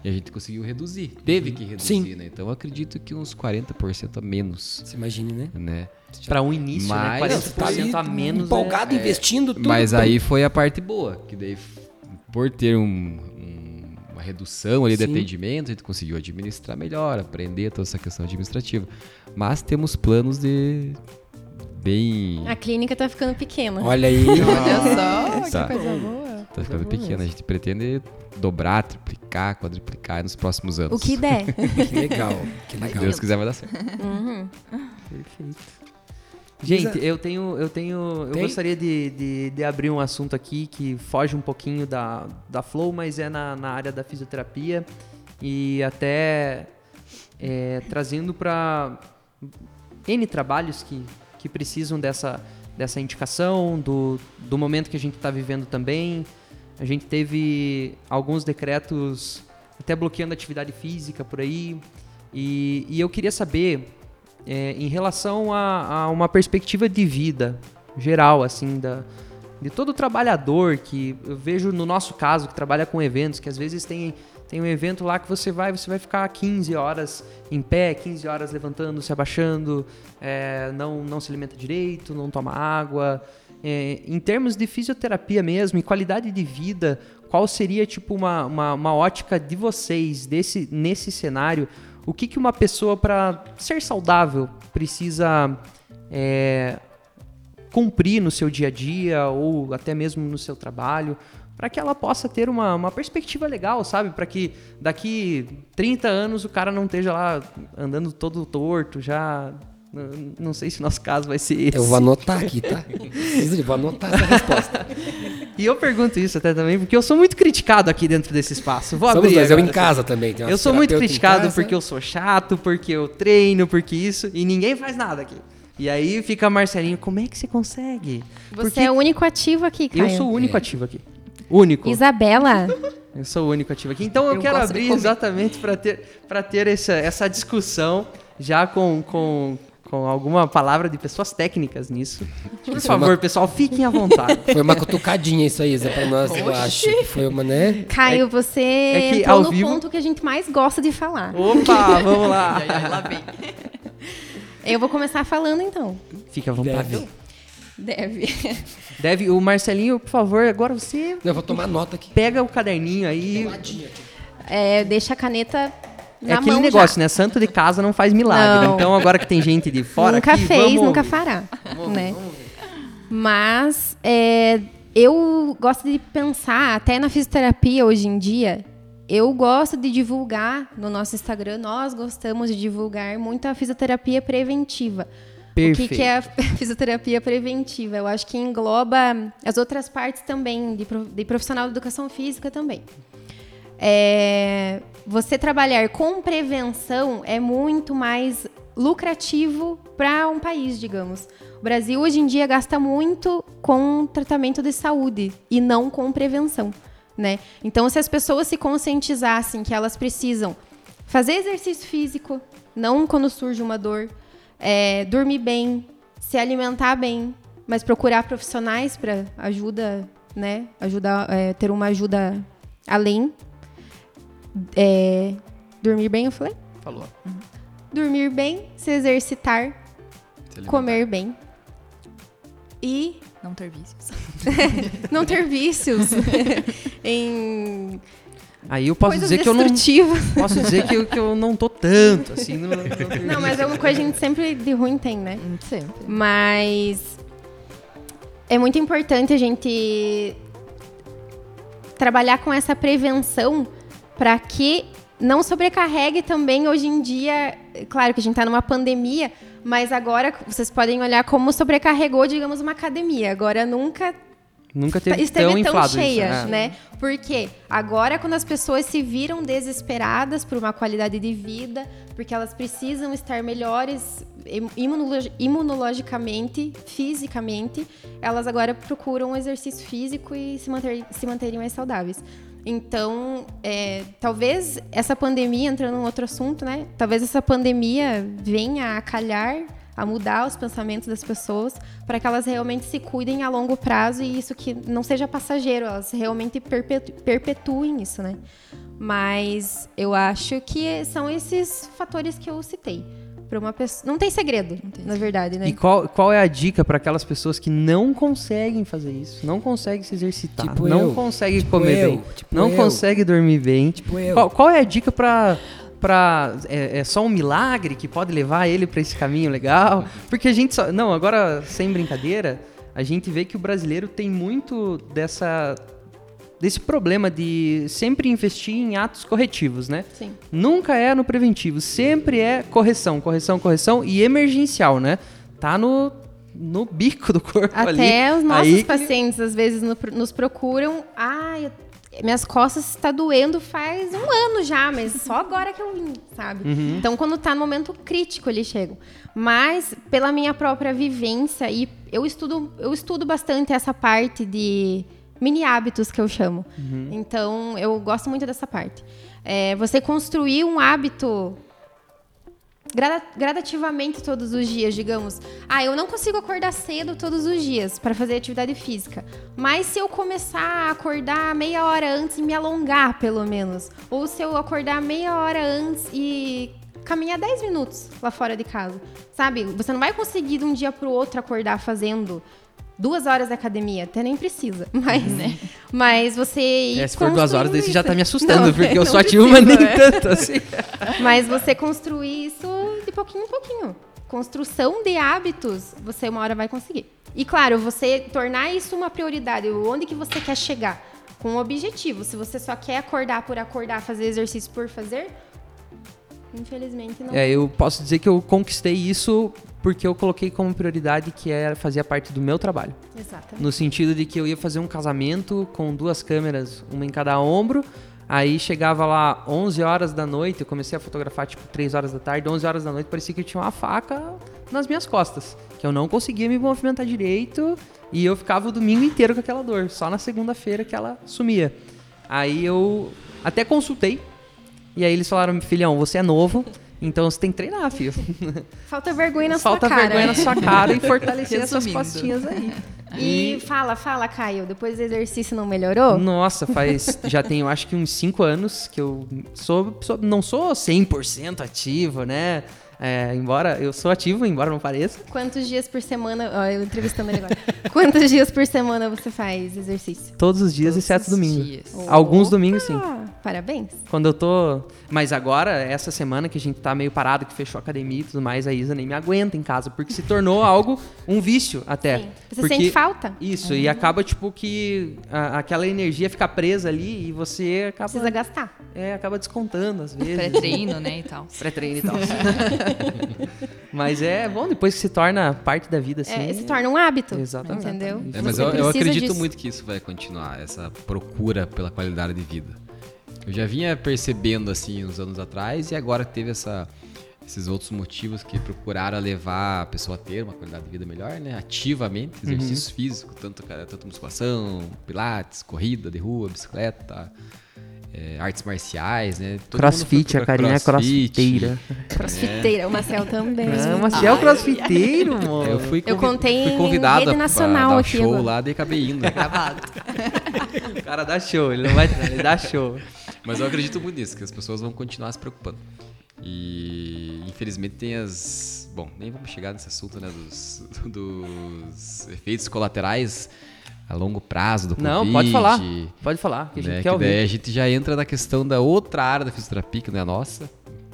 E a gente conseguiu reduzir. Teve que reduzir,
Sim.
né? Então eu acredito que uns 40% a menos,
Você imagine, né?
né?
Pra um início,
Mas-
né?
Não, você tá
40% a menos.
empolgado,
é-
investindo tudo.
Mas aí foi a parte boa, que daí por ter um- uma redução ali de atendimento, a gente conseguiu administrar melhor, aprender toda essa questão administrativa. Mas temos planos de bem
A clínica tá ficando pequena.
Olha aí. [laughs]
Olha só,
Tá.
que coisa boa.
tá ficando pequena. A gente pretende dobrar, triplicar, quadriplicar nos próximos anos.
O que der. [laughs]
que legal, que
Se
legal.
Deus quiser vai dar certo.
Uhum.
Perfeito. Gente,
a-
eu tenho, eu tenho, eu gostaria de, de, de abrir um assunto aqui que foge um pouquinho da, da flow, mas é na, na área da fisioterapia e até é, trazendo para N trabalhos que, que precisam dessa, dessa indicação, do, do momento que a gente está vivendo também. A gente teve alguns decretos até bloqueando atividade física por aí. E, e eu queria saber, é, em relação a, a uma perspectiva de vida geral, assim, da, de todo trabalhador que eu vejo no nosso caso, que trabalha com eventos, que às vezes tem, tem um evento lá que você vai, você vai ficar 15 horas em pé, 15 horas levantando, se abaixando, é, não, não se alimenta direito, não toma água. É, em termos de fisioterapia mesmo e qualidade de vida, qual seria tipo uma, uma, uma ótica de vocês desse, nesse cenário? O que, que uma pessoa, para ser saudável, precisa é, cumprir no seu dia a dia ou até mesmo no seu trabalho, para que ela possa ter uma, uma perspectiva legal, sabe? Para que daqui 30 anos o cara não esteja lá andando todo torto, já. Não, não sei se o nosso caso vai ser esse.
Eu vou anotar aqui, tá? Eu vou anotar essa resposta. [laughs]
E eu pergunto isso até também, porque eu sou muito criticado aqui dentro desse espaço. Vou
Somos
abrir
dois, eu em casa também.
Eu sou muito criticado porque eu sou chato, porque eu treino, porque isso, e ninguém faz nada aqui. E aí fica Marcelinho, como é que você consegue?
Você
Porque
é o único ativo aqui, Caio.
eu sou o único ativo aqui. Único.
Isabela, [laughs]
Eu sou o único ativo aqui. Então eu,
Eu
quero abrir exatamente para ter, pra ter essa, essa discussão já com, com, com alguma palavra de pessoas técnicas nisso. Por
Isso é
favor,
uma-
pessoal, fiquem à vontade. [laughs]
Foi uma cutucadinha isso aí, Zé, pra nós, eu
Oxi.
acho que foi uma, né?
Caio, você
é que
entrou
ao
no
vivo-
ponto que a gente mais gosta de falar.
Opa, vamos lá. [laughs]
Já, já, lá vem.
Eu vou começar falando então.
Fique à vontade.
Deve.
Deve.
Deve, o Marcelinho, por favor, agora você
Eu vou tomar nota aqui.
pega o caderninho aí.
É, deixa a caneta
É aquele negócio,
já.
né? Santo de casa não faz milagre.
Não.
Então, agora que tem gente de fora
nunca
aqui,
fez, nunca
ouvir.
fará.
Vamos
né?
ouvir.
Mas é, eu gosto de pensar, até na fisioterapia hoje em dia, eu gosto de divulgar no nosso Instagram, nós gostamos de divulgar muito a fisioterapia preventiva. O que,
Perfeito.
que é a [laughs] fisioterapia preventiva? Eu acho que engloba as outras partes também, de, de profissional de educação física também. É, você trabalhar com prevenção é muito mais lucrativo para um país, digamos. O Brasil hoje em dia gasta muito com tratamento de saúde e não com prevenção, né? Então, se as pessoas se conscientizassem que elas precisam fazer exercício físico, não quando surge uma dor, é, dormir bem, se alimentar bem, mas procurar profissionais para ajuda, né? Ajudar, é, ter uma ajuda além. É, dormir bem, eu falei?
Falou.
Dormir bem, se exercitar,
Se
comer bem. E
Não ter vícios. [laughs]
não ter vícios [laughs] em
Aí eu posso
coisas
dizer que eu não posso dizer que eu, que eu não tô tanto assim. No, no-
Não, mas alguma coisa a gente sempre de ruim tem, né?
Hum, Sempre.
Mas é muito importante a gente trabalhar com essa prevenção para que não sobrecarregue também hoje em dia. Claro que a gente está numa pandemia, mas agora vocês podem olhar como sobrecarregou, digamos, uma academia. Agora nunca
Nunca teve
esteve
tão
tão, cheia,
isso. é.
né? Porque agora, quando as pessoas se viram desesperadas por uma qualidade de vida, porque elas precisam estar melhores im- imunolo- imunologicamente, fisicamente, elas agora procuram um exercício físico e se, manter, se manterem mais saudáveis. Então, é, talvez essa pandemia, entrando em outro assunto, né? Talvez essa pandemia venha a calhar a mudar os pensamentos das pessoas para que elas realmente se cuidem a longo prazo e isso que não seja passageiro, elas realmente perpetu- perpetuem isso, né? Mas eu acho que são esses fatores que eu citei. Para uma pessoa, não tem segredo, na verdade, né?
E qual, qual é a dica para aquelas pessoas que não conseguem fazer isso? Não conseguem se exercitar,
Tipo
não
eu.
conseguem
Tipo
comer
eu.
bem,
Tipo
não
eu.
conseguem dormir bem.
Tipo eu.
Qual, qual é a dica para para é, é só um milagre que pode levar ele para esse caminho legal? Porque a gente só, não, agora sem brincadeira, a gente vê que o brasileiro tem muito dessa desse problema de sempre investir em atos corretivos, né?
Sim.
Nunca é no preventivo, sempre é correção, correção, correção e emergencial, né? Tá no, no bico do corpo ali.
Até os nossos
Aí que-
pacientes às vezes no- nos procuram. Ah, eu- minhas costas está doendo faz um ano já, mas só agora que eu vim, sabe?
Uhum.
Então, quando tá no momento crítico, eles chegam. Mas pela minha própria vivência e eu estudo, eu estudo bastante essa parte de mini hábitos que eu chamo.
Uhum.
Então, eu gosto muito dessa parte. É, você construir um hábito grada- gradativamente todos os dias, digamos. Ah, eu não consigo acordar cedo todos os dias para fazer atividade física. Mas se eu começar a acordar meia hora antes e me alongar, pelo menos, ou se eu acordar meia hora antes e caminhar 10 minutos lá fora de casa, sabe? Você não vai conseguir de um dia para o outro acordar fazendo duas horas de academia, até nem precisa, [laughs] mas, mas você ir
É, se for duas horas, daí você já tá
isso.
me assustando,
Não,
porque [laughs] eu tive uma
precisa,
nem
né?
tanto, assim. [laughs]
Mas você construir isso de pouquinho em pouquinho. Construção de hábitos, você uma hora vai conseguir. E claro, você tornar isso uma prioridade. Onde que você quer chegar? Com um objetivo. Se você só quer acordar por acordar, fazer exercício por fazer, infelizmente não.
É, eu posso dizer que eu conquistei isso porque eu coloquei como prioridade que era fazia parte do meu trabalho.
Exatamente.
No sentido de que eu ia fazer um casamento com duas câmeras, uma em cada ombro. Aí chegava lá 11 horas da noite, eu comecei a fotografar tipo 3 horas da tarde, 11 horas da noite, parecia que eu tinha uma faca nas minhas costas, que eu não conseguia me movimentar direito e eu ficava o domingo inteiro com aquela dor, só na segunda-feira que ela sumia. Aí eu até consultei e aí eles falaram: "Filhão, você é novo, então você tem que treinar, filho. [laughs]
Falta vergonha na
Falta
sua cara.
vergonha na sua cara e [laughs] fortalecer essas costinhas aí."
E fala, fala, Caio, depois do exercício não melhorou?
Nossa, faz. [laughs] já tem, eu acho que uns 5 anos que eu sou, sou- não sou 100% ativo, né? É, embora eu sou ativo, embora não pareça.
Quantos dias por semana. Ó, eu entrevistando ele agora. Quantos dias por semana você faz exercício?
Todos os dias,
Todos
exceto
os
domingo.
dias.
Alguns domingos, sim.
Parabéns.
Quando eu tô. Mas agora, essa semana que a gente tá meio parado, que fechou a academia e tudo mais, a Isa nem me aguenta em casa, porque se tornou [laughs] algo, um vício até.
Sim. Você
Porque-
sente falta?
Isso, e acaba, tipo, que a- aquela energia fica presa ali e você acaba.
Precisa gastar.
É, acaba descontando às vezes.
Pré-treino, né, e tal.
pré-treino e tal. [laughs] mas é bom depois que se torna parte da vida, assim.
É, se torna um hábito.
Exatamente.
Entendeu?
É, mas eu, eu acredito
disso.
muito que isso vai continuar, essa procura pela qualidade de vida. Eu já vinha percebendo assim uns anos atrás e agora teve essa, esses outros motivos que procuraram levar a pessoa a ter uma qualidade de vida melhor, né? Ativamente,
Uhum.
exercício físico, tanto, tanto musculação, pilates, corrida de rua, bicicleta, é, artes marciais, né? Todo
Crossfit, a
procurar
carinha é
crossfit.
crossfiteira. [laughs]
Crossfiteira, o Marcel também.
Ah, mas você é o crossfiteiro, [laughs] mano.
Eu fui,
Eu contei
fui
em
convidado
rede
pra
nacional
dar um show
agora.
lá e acabei indo. [laughs]
Gravado.
O cara dá show, ele não vai ele dá show.
Mas eu acredito muito nisso, que as pessoas vão continuar se preocupando. E infelizmente tem as. Bom, nem vamos chegar nesse assunto, né? Dos, [laughs] dos efeitos colaterais a longo prazo do Covid.
Não, pode falar. Pode falar, que a gente
né,
quer
que daí
ouvir.
a gente já entra na questão da outra área da fisioterapia, que não é a nossa,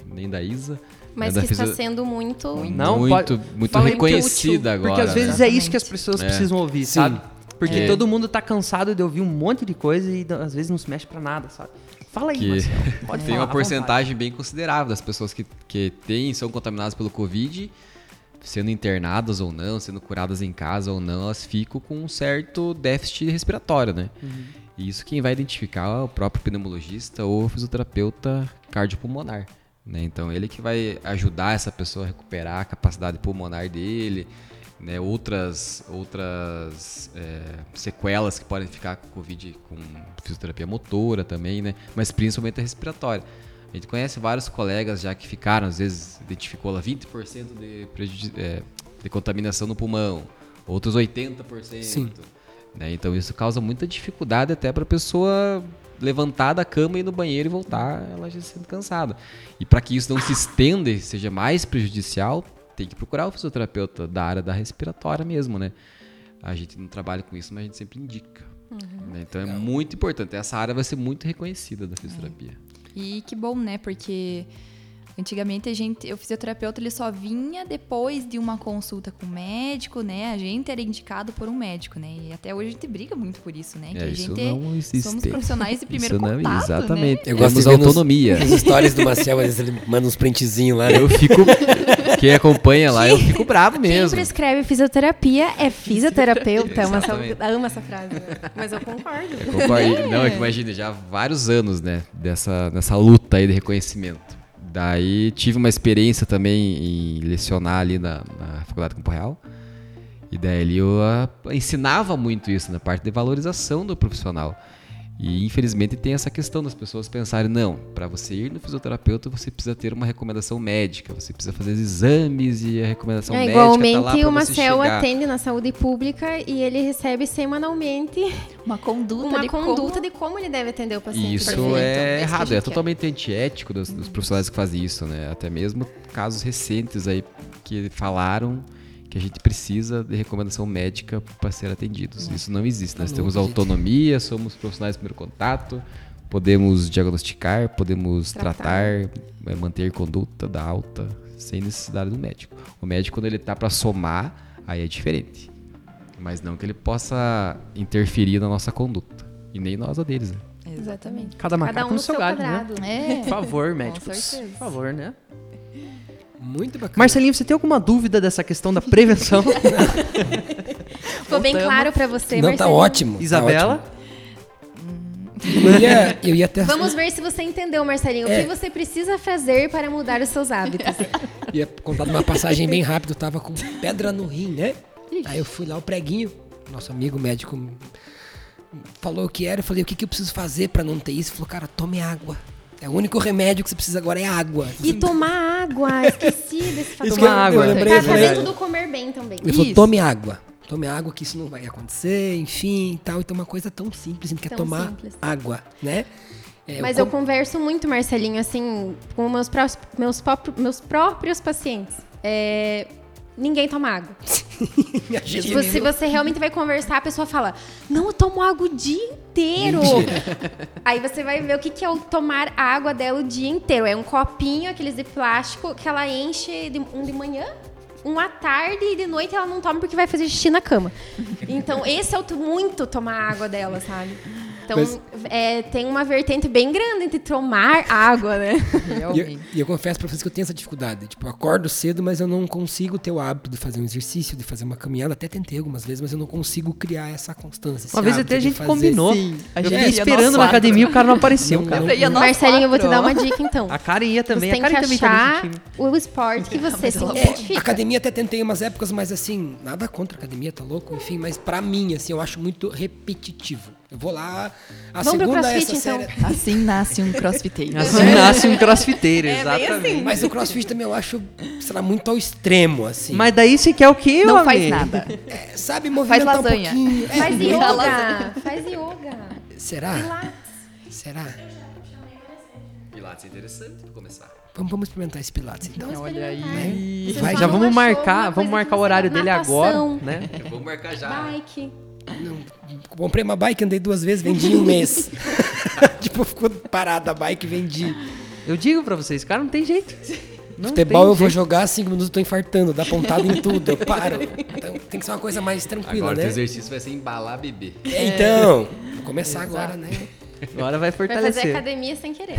nem da Isa.
Mas
é
que está sendo muito.
Não,
muito,
pode-
muito reconhecida agora.
Porque às
né?
vezes é isso que as pessoas
É.
precisam ouvir,
Sim.
sabe? Porque
É.
todo mundo tá cansado de ouvir um monte de coisa e às vezes não se mexe pra nada, sabe? Fala aí,
Que
Marcelo. [laughs] Pode
tem
falar,
uma porcentagem bem considerável das pessoas que, que têm, são contaminadas pelo Covid, sendo internadas ou não, sendo curadas em casa ou não, elas ficam com um certo déficit respiratório, né? E isso quem vai identificar é o próprio pneumologista ou fisioterapeuta cardiopulmonar. Né? Então ele que vai ajudar essa pessoa a recuperar a capacidade pulmonar dele, né? outras, outras é, sequelas que podem ficar com Covid com fisioterapia motora também, né? mas principalmente a respiratória. A gente conhece vários colegas já que ficaram, às vezes identificou lá 20% de, é, de contaminação no pulmão, outros 80%.
Sim.
Né? Então isso causa muita dificuldade até para a pessoa levantar da cama e ir no banheiro e voltar, ela já sendo cansada. E para que isso não se estenda e seja mais prejudicial, tem que procurar o fisioterapeuta da área da respiratória mesmo, né? A gente não trabalha com isso, mas a gente sempre indica. né? Então é muito importante. Essa área vai ser muito reconhecida da fisioterapia.
E que bom, né? Porque antigamente a gente, o fisioterapeuta ele só vinha depois de uma consulta com o médico, né? A gente era indicado por um médico, né? E até hoje a gente briga muito por isso, né? Que
É,
a
isso
gente
não existe.
somos profissionais de primeiro
Isso não-
contato,
exatamente.
né?
Eu gosto de nos-
autonomia.
As histórias do Marcel, às vezes ele manda uns printzinhos lá. né?
Eu fico. [laughs] Quem acompanha lá, eu fico bravo
Quem
mesmo.
prescreve fisioterapia é fisioterapeuta. Amo essa,
Exatamente.
amo essa frase. né? Mas eu concordo.
Concordo. Não, é que imagina, já há vários anos, né, dessa, nessa luta aí de reconhecimento. Daí tive uma experiência também em lecionar ali na, na Faculdade Campo Real. E daí ali eu ah, ensinava muito isso, na parte de valorização do profissional. E infelizmente tem essa questão das pessoas pensarem, não, para você ir no fisioterapeuta você precisa ter uma recomendação médica, você precisa fazer exames e a recomendação
É,
médica tá lá
igualmente,
pra
o Marcel atende na saúde pública e ele recebe semanalmente
Uma conduta
uma
de
conduta
como...
de como ele deve atender o paciente.
Isso
Perfeito, é a
errado, é
quer.
totalmente antiético dos, dos profissionais que fazem isso, né? Até mesmo casos recentes aí que falaram que a gente precisa de recomendação médica para ser atendidos. Isso não existe. Nós
Tá
temos
louco, gente.
autonomia, somos profissionais de primeiro contato, podemos diagnosticar, podemos
Tratar.
tratar, eh, manter conduta da alta sem necessidade do médico. O médico quando ele tá para somar, aí é diferente. Mas não que ele possa interferir na nossa conduta. E nem nós a deles, né?
Exatamente.
Cada macaco
Cada um
no seu
seu
galho, né?
quadrado.
É.
Por favor,
Com
médicos.
certeza.
Por favor, né?
Muito bacana.
Marcelinho, você tem alguma dúvida dessa questão da prevenção? [laughs]
Ficou bem claro pra você,
Não, tá
Marcelinho?
ótimo. tá
Isabela?
ótimo. Eu ia, eu ia até
Vamos ver se você entendeu, Marcelinho. O
É.
que você precisa fazer para mudar os seus hábitos? [laughs]
ia contar uma passagem bem rápida. Eu tava com pedra no rim, né? Aí eu fui lá, o preguinho, nosso amigo médico, falou o que era. Eu falei, o que, que eu preciso fazer pra não ter isso? Ele falou, cara, tome água. É o único remédio que você precisa agora é água.
E tomar água. [laughs] Esqueci desse fator.
Eu-
Tomar água.
eu lembrei, eu falei,
fazer tudo comer bem também.
Ele falou, tome água. Tome água, que isso não vai acontecer, enfim e tal. Então, uma coisa tão simples, a gente quer tomar
simples.
água, né? É,
Mas eu
com-
converso muito, Marcelinho, assim, com meus, prós- meus, próprios, meus próprios pacientes. É, ninguém toma água. [laughs]
Gente,
Se você, realmente vai conversar, a pessoa fala: Não, eu tomo água o dia inteiro. Aí você vai ver o que, que é o tomar água dela o dia inteiro. É um copinho, aqueles de plástico, que ela enche de- um de manhã, um à tarde e de noite ela não toma porque vai fazer xixi na cama. Então, esse é o to- muito tomar água dela, sabe? Então,
Mas-
é, tem uma vertente bem grande entre tomar água, né? [laughs]
E eu,
Realmente.
e eu confesso pra vocês que eu tenho essa dificuldade. Tipo, eu acordo cedo, mas eu não consigo ter o hábito de fazer um exercício, de fazer uma caminhada. Até tentei algumas vezes, mas eu não consigo criar essa constância.
Uma vez até a gente
fazer.
combinou.
Sim, a
eu
gente ia
esperando na
quatro.
academia e o cara não apareceu,
Não,
cara.
não.
Nós
Marcelinho, eu vou te dar uma dica então.
A Karen ia também.
Você
A
tem que
Karen também tá
achar o esporte que você se
É,
identifica.
academia até tentei umas épocas, mas assim, nada contra a academia, tá louco? Enfim, mas pra mim, assim, eu acho muito repetitivo. Eu vou lá, a
Vamos pro
segunda
crossfit,
essa
então.
série.
Assim nasce um crossfiteiro. [laughs]
Assim nasce um crossfiteiro,
É bem
exatamente.
assim.
Mas o crossfit também eu acho, sei lá, muito ao extremo, assim.
Mas daí você quer o quê,
Não faz
amigo?
nada.
É, sabe, movimentar um
lasanha.
pouquinho. É,
Faz yoga, faz yoga.
Será?
Pilates.
Será?
Pilates é interessante pra começar.
Vamos, vamos experimentar esse pilates, então.
Olha aí.
Você
Vai,
Já vamos marcar, vamos marcar o horário dele
natação,
agora, né?
Vamos marcar já.
Bike.
Não, comprei uma bike, andei duas vezes, vendi em um mês. [laughs] [laughs] tipo, ficou parada a bike, vendi.
Eu digo pra vocês, cara, não tem jeito. Não
Futebol
tem
eu vou
jeito.
jogar, cinco minutos eu tô infartando, dá pontada em tudo, eu [laughs] paro. Então tem que ser uma coisa mais tranquila,
Agora o
né?
teu exercício vai ser embalar bebê.
É, Então, vou começar agora, né?
Agora vai
Vai fazer
fortalecer.
academia sem querer.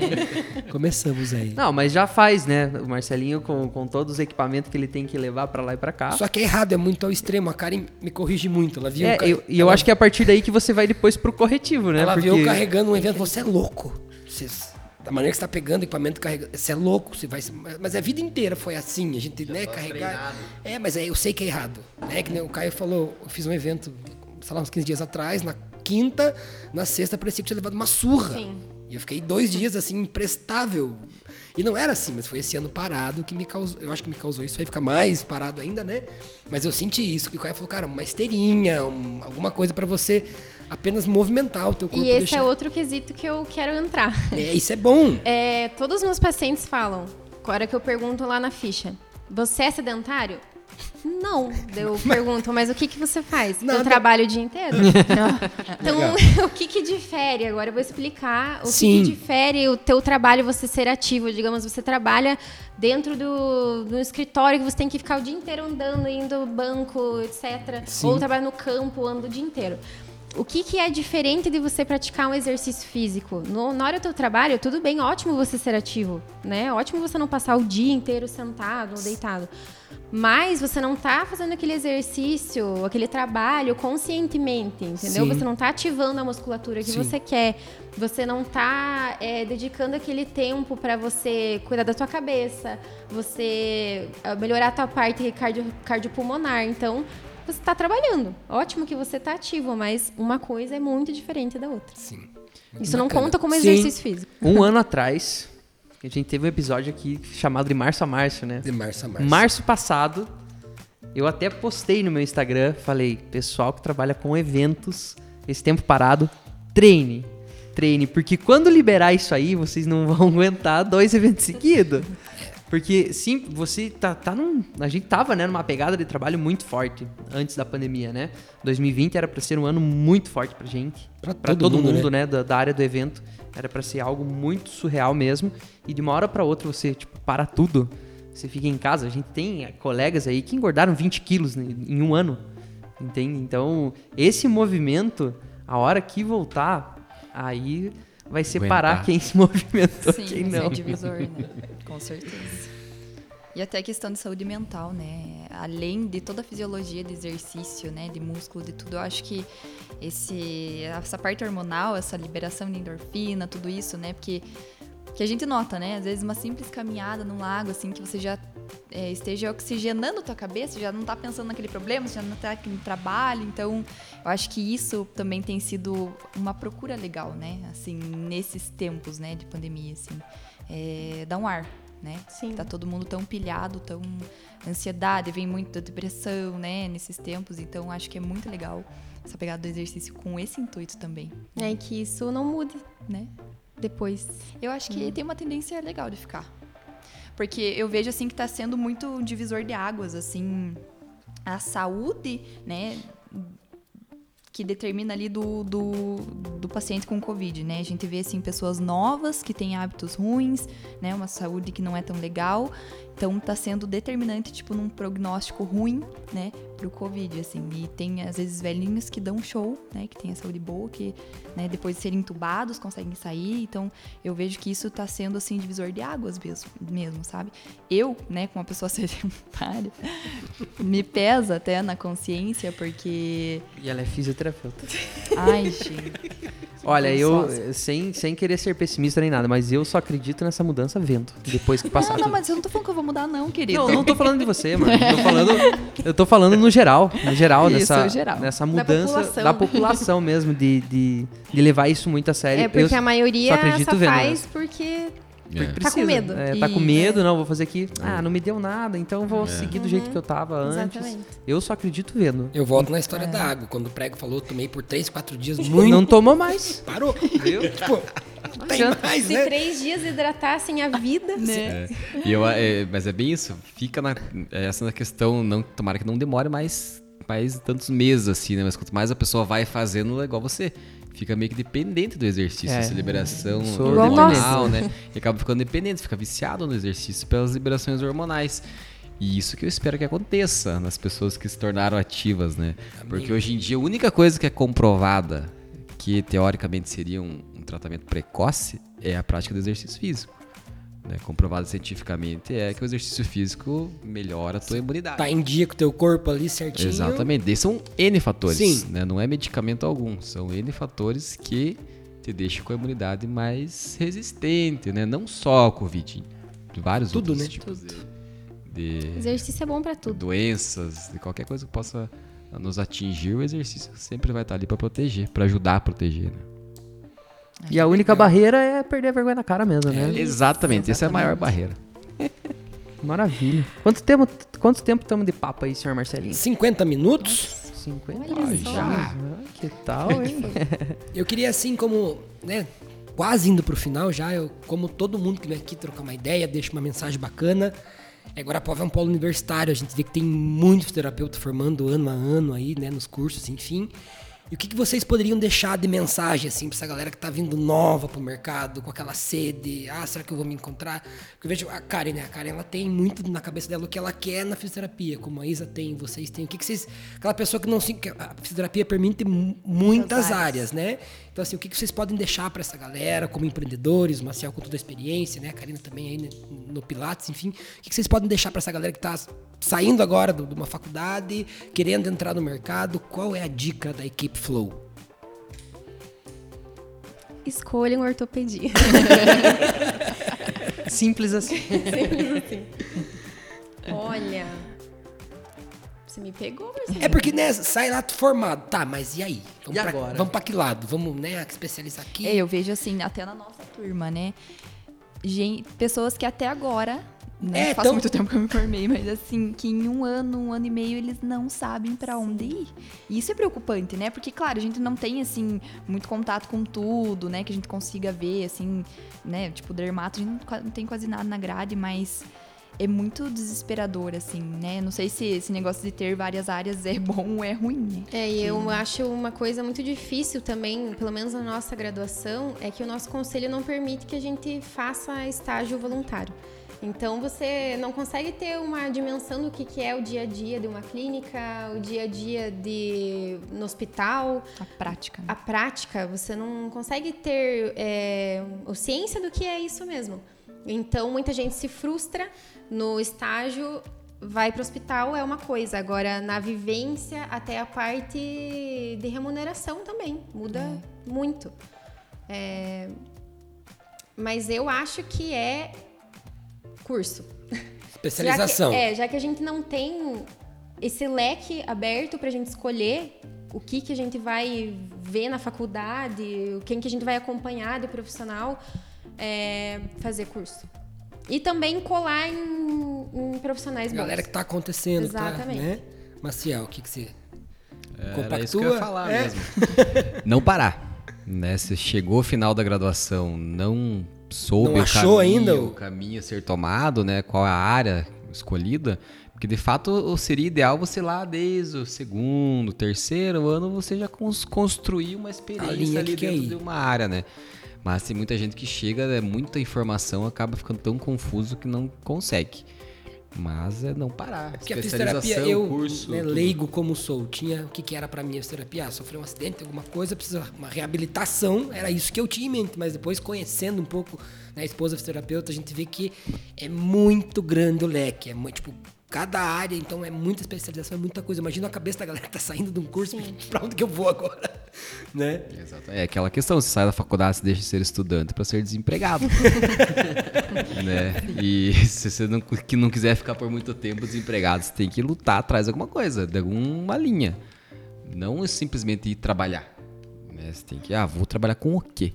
[laughs]
Começamos aí.
Não, mas já faz, né? O Marcelinho com, com todos os equipamentos que ele tem que levar pra lá e pra cá.
Só que é errado, é muito ao extremo. A Karen me corrige muito. Ela viu.
É, eu- e eu,
ela-
acho que é a partir daí que você vai depois pro corretivo, né?
Ela
Porque
viu eu carregando um evento, você é louco. Você, da maneira que você tá pegando equipamento carregando, você é louco, você vai. Mas a vida inteira foi assim, a gente, né, carregar. É, mas é, eu sei que é errado. É que nem o Caio falou, eu fiz um evento, sei lá, uns 15 dias atrás, na quinta, na sexta, parecia que tinha levado uma surra.
Sim.
E eu fiquei dois dias assim, imprestável. E não era assim, mas foi esse ano parado que me causou. Eu acho que me causou isso, vai ficar mais parado ainda, né? Mas eu senti isso, que o Caio falou, cara, uma esteirinha, um- alguma coisa pra você apenas movimentar o teu corpo.
E esse
deixar-
é outro quesito que eu quero entrar. [laughs]
é, isso é bom.
É, todos os meus pacientes falam, a hora que eu pergunto lá na ficha, você é sedentário? Não. Eu pergunto, mas o que, que você faz?
Nada.
Eu trabalho o dia inteiro? [laughs] então, [laughs] o que, que difere? Agora eu vou explicar o que
Sim.
que, difere o teu trabalho você ser ativo. Digamos, você trabalha dentro do, do escritório que você tem que ficar o dia inteiro andando, indo ao banco, etc.
Sim.
Ou trabalha no campo, anda o dia inteiro. O que, que é diferente de você praticar um exercício físico? No- na hora do teu trabalho, tudo bem, ótimo você ser ativo, né? Ótimo você não passar o dia inteiro sentado ou deitado. Mas você não tá fazendo aquele exercício, aquele trabalho conscientemente, entendeu?
Sim.
Você não tá ativando a musculatura que
Sim.
você quer. Você não tá é, dedicando aquele tempo para você cuidar da tua cabeça, você ah, melhorar a tua parte cardio, cardiopulmonar. Então, você tá trabalhando. Ótimo que você tá ativo, mas uma coisa é muito diferente da outra.
Sim.
Isso não
bacana.
conta como
Sim.
exercício físico.
Um ano atrás, a gente teve um episódio aqui chamado de março a março, né?
De março a março.
Março passado, eu até postei no meu Instagram, falei, pessoal que trabalha com eventos, esse tempo parado, treine. Treine, porque quando liberar isso aí, vocês não vão [laughs] aguentar dois eventos seguidos. [laughs] Porque, sim, você tá, tá num. A gente tava, né, numa pegada de trabalho muito forte antes da pandemia, né? 2020 era pra ser um ano muito forte pra gente.
Pra
Pra
todo
todo,
mundo,
mundo, né? da, da área do evento. Era pra ser algo muito surreal mesmo. E de uma hora pra outra você, tipo, para tudo. Você fica em casa. A gente tem eh, colegas aí que engordaram 20 quilos né, em um ano. Entende? Então, esse movimento, a hora que voltar, aí vai separar
Aguentar.
quem se [laughs] movimentou
Sim,
quem
esse é
não.
divisor, né? [laughs] Com certeza. E até a questão de saúde mental, né? Além de toda a fisiologia de exercício, né? De músculo, de tudo, eu acho que esse, essa parte hormonal, essa liberação de endorfina, tudo isso, né? Porque que a gente nota, né? Às vezes uma simples caminhada num lago, assim, que você já é, esteja oxigenando a tua cabeça, já não tá pensando naquele problema, já não tá no trabalho. Então, eu acho que isso também tem sido uma procura legal, né? Assim, nesses tempos, né, de pandemia, assim. É, dá um ar, né?
Sim.
Tá todo mundo tão pilhado, tão ansiedade, vem muito da depressão, né, nesses tempos. Então, acho que é muito legal essa pegada do exercício com esse intuito também,
É e que isso não mude
né?
Depois.
Eu acho que tem uma tendência legal de ficar. Porque eu vejo assim que tá sendo muito um divisor de águas, assim, a saúde, né, que determina ali do, do, do paciente com Covid, né? A gente vê, assim, pessoas novas que têm hábitos ruins, né? Uma saúde que não é tão legal. Então, tá sendo determinante, tipo, num prognóstico ruim, né? Pro Covid, assim. E tem, às vezes, velhinhos que dão show, né? Que tem a saúde boa, que, né? Depois de serem entubados, conseguem sair. Então, eu vejo que isso tá sendo, assim, divisor de águas mesmo, mesmo sabe? Eu, né? Com uma pessoa [laughs] sedentária, me pesa até na consciência, porque...
E ela é fisioterapeuta.
Ai, gente...
Olha, eu,
Sócia.
sem, sem querer ser pessimista nem nada, mas eu só acredito nessa mudança vendo. Depois que passar
Não, não,
tudo.
mas eu não tô falando que eu vou mudar, não, querido.
Não, não tô falando de você, mano. Eu tô [laughs] falando, eu tô falando no geral. No geral,
Isso,
nessa,
geral.
nessa
Da
mudança
população.
da população mesmo, de, de, de levar isso muito a sério.
É porque
eu,
a maioria
só acredito
só
vendo, né?
faz porque
É.
tá com medo.
É, tá com medo, não, vou fazer aqui. Ah, não me deu nada, então vou seguir do jeito que eu tava antes.
Exatamente.
Eu só acredito vendo.
Eu volto na história da água. Quando o prego falou, eu tomei por 3, 4 dias muito.
Não tomou mais. [laughs]
Parou.
Viu? [laughs]
tipo, mais,
Se
né?
três dias hidratassem a vida,
Né?
É. [laughs] E eu, é, mas é bem isso. Fica na, é essa na questão, não, tomara que não demore mais, mais tantos meses assim, né? Mas quanto mais a pessoa vai fazendo, é igual você. Fica meio que dependente do exercício,
É.
essa liberação
Sou
hormonal, né? E acaba ficando dependente, fica viciado no exercício pelas liberações hormonais. E isso que eu espero que aconteça nas pessoas que se tornaram ativas, né? Porque hoje em dia a única coisa que é comprovada que teoricamente seria um, um tratamento precoce é a prática do exercício físico. Né? Comprovado cientificamente é que o exercício físico melhora a tua imunidade.
Tá em dia com o teu corpo ali certinho.
Exatamente. Esses são N fatores.
Sim.
Né? Não é medicamento algum. São N fatores que te deixam com a imunidade mais resistente, né? Não só ao Covid. De vários
Tudo,
outros
né?
tipos de, de
Exercício é bom pra tudo.
doenças, de qualquer coisa que possa nos atingir, o exercício sempre vai estar ali para proteger, para ajudar a proteger, né?
E a única barreira é perder a vergonha na cara mesmo, né?
Exatamente, essa é a maior barreira. [laughs]
Maravilha. Quanto tempo quanto tempo estamos de papo aí, senhor Marcelinho?
50 minutos.
50
Olha
já.
só.
Ah, Que tal, [laughs] hein? [laughs]
Eu queria, assim, como, né, quase indo pro final já, eu, como todo mundo que vem aqui trocar uma ideia, deixa uma mensagem bacana. É, Guarapova é um polo universitário, a gente vê que tem muitos terapeutas formando ano a ano aí, né, nos cursos, enfim. E o que, que vocês poderiam deixar de mensagem, assim, pra essa galera que tá vindo nova pro mercado, com aquela sede, ah, será que eu vou me encontrar? Porque eu vejo a Karen, né, a Karen, ela tem muito na cabeça dela o que ela quer na fisioterapia, como a Isa tem, vocês têm. O que, que vocês... Aquela pessoa que não se... A fisioterapia permite mu- muitas
Muitas
áreas, né? Então, assim, o que, que vocês podem deixar para essa galera, como empreendedores, o Marcial com toda a experiência, né? A Karina também aí né, no Pilates, enfim. O que, que vocês podem deixar para essa galera que está saindo agora de uma faculdade, querendo entrar no mercado? Qual é a dica da equipe Flow?
Escolham ortopedia. [laughs] [laughs]
Simples assim.
Olha. Você me pegou, Marcelo.
É porque, né, sai lá formado. Tá, mas e aí? Vamos
E
pra,
agora?
Vamos pra que lado? Vamos, né, especializar aqui?
É, eu vejo assim, até na nossa turma, né? Gen- pessoas que até agora, né?
É,
faz
tão-
muito tempo que eu me formei, mas assim, que em um ano, um ano e meio, eles não sabem pra onde ir. E isso é preocupante, né? Porque, claro, a gente não tem, assim, muito contato com tudo, né? Que a gente consiga ver, assim, né? Tipo, dermato, a gente não tem quase nada na grade, mas é muito desesperador, assim, né? Não sei se esse negócio de ter várias áreas é [laughs] bom ou é ruim, né?
É, e eu acho uma coisa muito difícil também, pelo menos na nossa graduação, é que o nosso conselho não permite que a gente faça estágio voluntário. Então você não consegue ter uma dimensão do que, que é o dia a dia de uma clínica, o dia a dia de no hospital,
A prática. né?
a prática, você não consegue ter é, ciência do que é isso mesmo. Então, muita gente se frustra no estágio, vai para o hospital, é uma coisa. Agora, na vivência, até a parte de remuneração também muda muito. É, mas eu acho que é curso.
Especialização.
Já que, é, já que a gente não tem esse leque aberto pra gente escolher o que, que a gente vai ver na faculdade, quem que a gente vai acompanhar de profissional, é, fazer curso. E também colar em, em profissionais bons.
Galera que tá acontecendo, tá,
Exatamente.
né? Maciel, o que, que você compactua?
Era isso que eu ia falar
É.
mesmo. [laughs] não parar. Né? Se chegou ao final da graduação, não soube
Não
o
achou
caminho,
ainda o-
o caminho a ser tomado, né? Qual a área escolhida. Porque de fato seria ideal você lá desde o segundo, terceiro ano você já cons- construir uma experiência ali
que quer
dentro
ir.
de uma área, né? Mas tem muita gente que chega, é muita informação, acaba ficando tão confuso que não consegue. Mas é não parar.
Porque a fisioterapia, eu,
curso,
né, leigo como sou, tinha o que, que era pra mim a fisioterapia? Ah, sofreu um acidente, alguma coisa, precisa uma reabilitação, era isso que eu tinha em mente, mas depois conhecendo um pouco né, a esposa fisioterapeuta, a gente vê que é muito grande o leque, é muito, tipo, cada área, então é muita especialização, é muita coisa. Imagina a cabeça da galera que tá saindo de um curso, [laughs] pra onde que eu vou agora, [laughs] né?
Exato. É aquela questão, você sai da faculdade, você deixa de ser estudante para ser desempregado. [laughs] né? E se você não, que não quiser ficar por muito tempo desempregado, você tem que lutar atrás de alguma coisa, de alguma linha. Não é simplesmente ir trabalhar. Né? Você tem que, ah, vou trabalhar com o quê?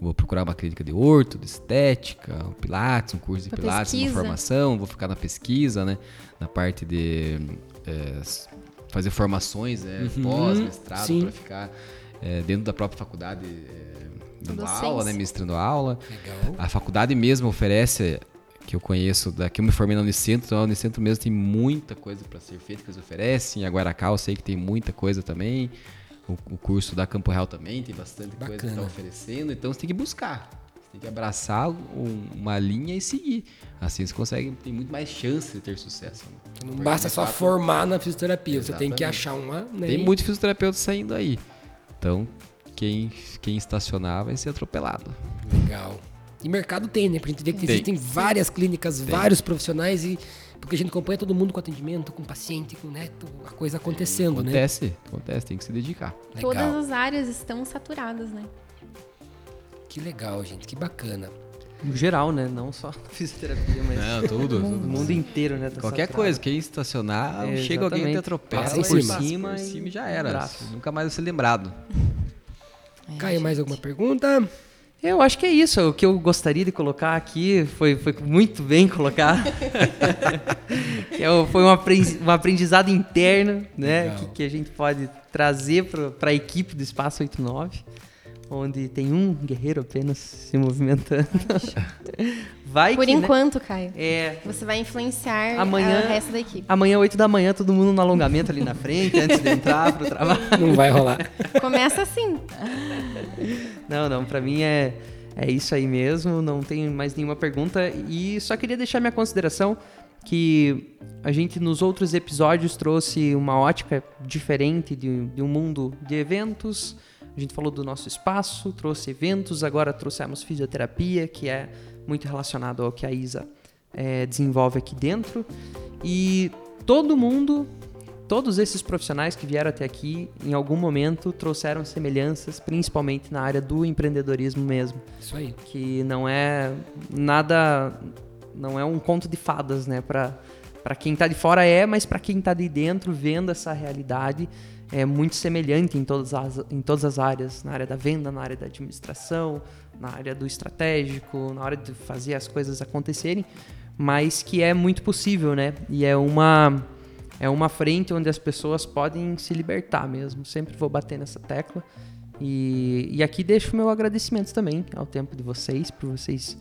Vou procurar uma clínica de orto, de estética, um pilates, um curso de
Uma
pilates, uma
pesquisa.
formação, vou ficar na pesquisa, né? Na parte de é, fazer formações, né? Pós, mestrado, para ficar é, dentro da própria faculdade é, dando
Docência.
aula, né? Ministrando aula.
Legal.
A faculdade mesmo oferece, que eu conheço, da, que eu me formei na Unicentro, então a Unicentro mesmo tem muita coisa para ser feita que eles oferecem. A Guaracal eu sei que tem muita coisa também. O, o curso da Campo Real também tem bastante coisa que está
Bacana.
oferecendo. Então você tem que buscar. Você tem que abraçar um- uma linha e seguir. Assim você consegue, tem muito mais chance de ter sucesso. né?
Não
Porque,
basta
de
só
fato,
formar na fisioterapia, você tem que
Exatamente.
achar uma. Né,
Tem muitos fisioterapeutas saindo aí. Então, quem, quem estacionar vai ser atropelado.
Legal. E mercado tem, né? Pra gente ver que
Tem.
existem várias clínicas, vários profissionais e porque a gente acompanha todo mundo com atendimento, com paciente, com né, tu- a coisa acontecendo, né?
Acontece, acontece, tem que se dedicar.
Legal.
Todas as áreas estão saturadas, né?
Que legal, gente, que bacana.
No geral, né? Não só [laughs] fisioterapia, mas
Não, tudo.
o mundo inteiro, né? tá
Qualquer
saturado.
coisa, quem estacionar,
É,
chega alguém que te atropela
Passa
por
cima.
cima,
Por
e,
cima e
já era.
abraço.
Nunca mais vai ser lembrado.
É,
Caio, mais alguma pergunta?
Eu acho que é isso. O que eu gostaria de colocar aqui foi, foi muito bem colocado. [laughs] É foi um, apren- aprendizado interno, né? Que, que a gente pode trazer para a equipe do Espaço 89, onde tem um guerreiro apenas se movimentando. [laughs] Vai
Por
que, né?
enquanto, Caio.
É.
Você vai influenciar
Amanhã-
ah, o resto da equipe.
Amanhã, 8 da manhã, todo mundo no alongamento ali na frente, [laughs] antes de entrar pro trabalho.
Não vai rolar.
Começa assim.
Não, não, pra mim é, é isso aí mesmo, não tem mais nenhuma pergunta. E só queria deixar minha consideração que a gente nos outros episódios trouxe uma ótica diferente de, de um mundo de eventos. A gente falou do nosso espaço, trouxe eventos, agora trouxemos fisioterapia, que é muito relacionado ao que a Isa eh, desenvolve aqui dentro. E todo mundo Todos esses profissionais que vieram até aqui, em algum momento, trouxeram semelhanças, principalmente na área do empreendedorismo mesmo,
Isso aí.
que não é nada, não é um conto de fadas, né? Para para quem tá de fora é, mas para quem tá de dentro, vendo essa realidade, é muito semelhante em todas as em todas as áreas, na área da venda, na área da administração, na área do estratégico, na hora de fazer as coisas acontecerem, mas que é muito possível, né? E é uma é uma frente onde as pessoas podem se libertar mesmo. Sempre vou bater nessa tecla. E, e aqui deixo meu agradecimento também ao tempo de vocês, por vocês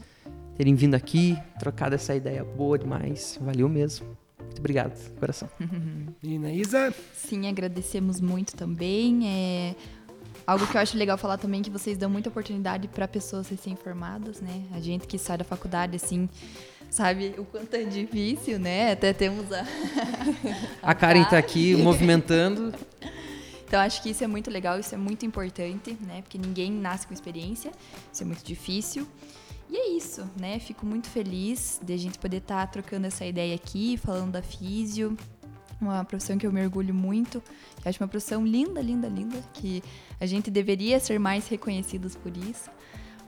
terem vindo aqui, trocado essa ideia boa demais. Valeu mesmo. Muito obrigado, coração.
Menina Isa,
Sim, agradecemos muito também. É algo que eu acho legal falar também que vocês dão muita oportunidade para pessoas recém-formadas, né? A gente que sai da faculdade assim, sabe o quanto é difícil, né? Até temos a
A Karen tá aqui [laughs] movimentando.
Então acho que isso é muito legal, isso é muito importante, né? Porque ninguém nasce com experiência, isso é muito difícil. E é isso, né? Fico muito feliz de a gente poder estar trocando essa ideia aqui, falando da físio, uma profissão que eu mergulho muito, que acho uma profissão linda, linda, linda, que a gente deveria ser mais reconhecidos por isso.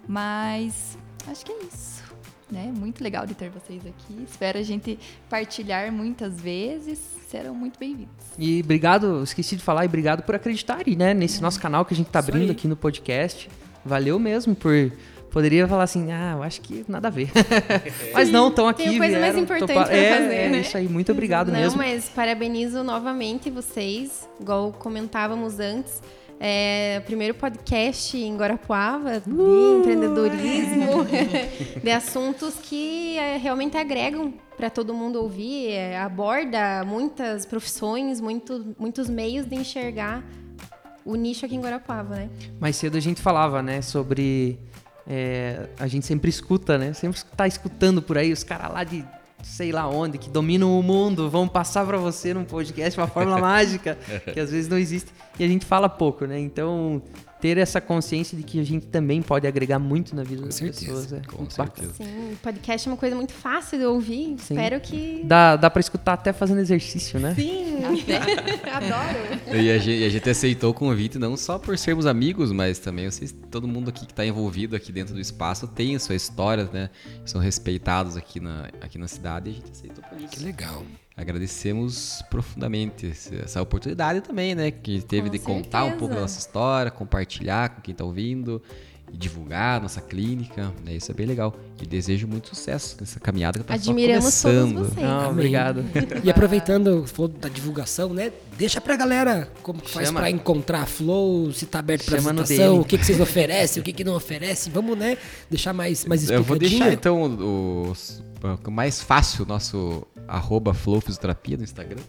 Mas acho que é isso. Né? Muito legal de ter vocês aqui. Espero a gente partilhar muitas vezes. Serão muito bem-vindos.
E obrigado, esqueci de falar, e obrigado por acreditarem, né? Nesse nosso canal que a gente tá
Isso
abrindo
aí.
aqui no podcast. Valeu mesmo por. Poderia falar assim, ah, eu acho que nada a ver. [laughs] Mas não, estão aqui.
Tem coisa mais
vieram
importante
topar-
pra
é,
fazer,
é
né?
isso aí, muito obrigado
Não,
mesmo.
mas parabenizo novamente vocês, igual comentávamos antes. É, primeiro podcast em Guarapuava de
Uh!
empreendedorismo, [laughs] de assuntos que é, realmente agregam para todo mundo ouvir, é, aborda muitas profissões, muito, muitos meios de enxergar o nicho aqui em Guarapuava, né?
Mais cedo a gente falava, né, sobre. É, a gente sempre escuta, né? Sempre tá escutando por aí os caras lá de sei lá onde, que dominam o mundo, vão passar pra você num podcast uma fórmula [laughs] mágica, que às [laughs] vezes não existe. E a gente fala pouco, né? Então, ter essa consciência de que a gente também pode agregar muito na vida das
certeza,
pessoas. É
com certeza.
Sim, podcast é uma coisa muito fácil de ouvir.
Sim.
Espero que.
Dá, dá pra escutar até fazendo exercício, né?
Sim, [laughs] adoro.
E a gente, a gente aceitou o convite não só por sermos amigos, mas também vocês, todo mundo aqui que está envolvido aqui dentro do espaço tem a sua história, né? São respeitados aqui na, aqui na cidade e a gente aceitou por isso.
que legal.
Agradecemos profundamente essa oportunidade também, né? Que teve
Com
de contar um
certeza.
pouco da nossa história, compartilhar com quem está ouvindo e divulgar a nossa clínica. Né? Isso é bem legal. E desejo muito sucesso nessa caminhada que está só
Admiramos todos
começando.
vocês.
Não,
Amém.
obrigado. [laughs]
E aproveitando, falou da divulgação, né? Deixa pra galera como que faz pra encontrar a Flow, se tá aberto pra
Chama no
visitação,
DM.
o que, que vocês oferecem, o que, que não oferecem. Vamos, né? Deixar mais, mais
Eu vou deixar então o, o mais fácil, nosso arroba Flow Fisioterapia no Instagram.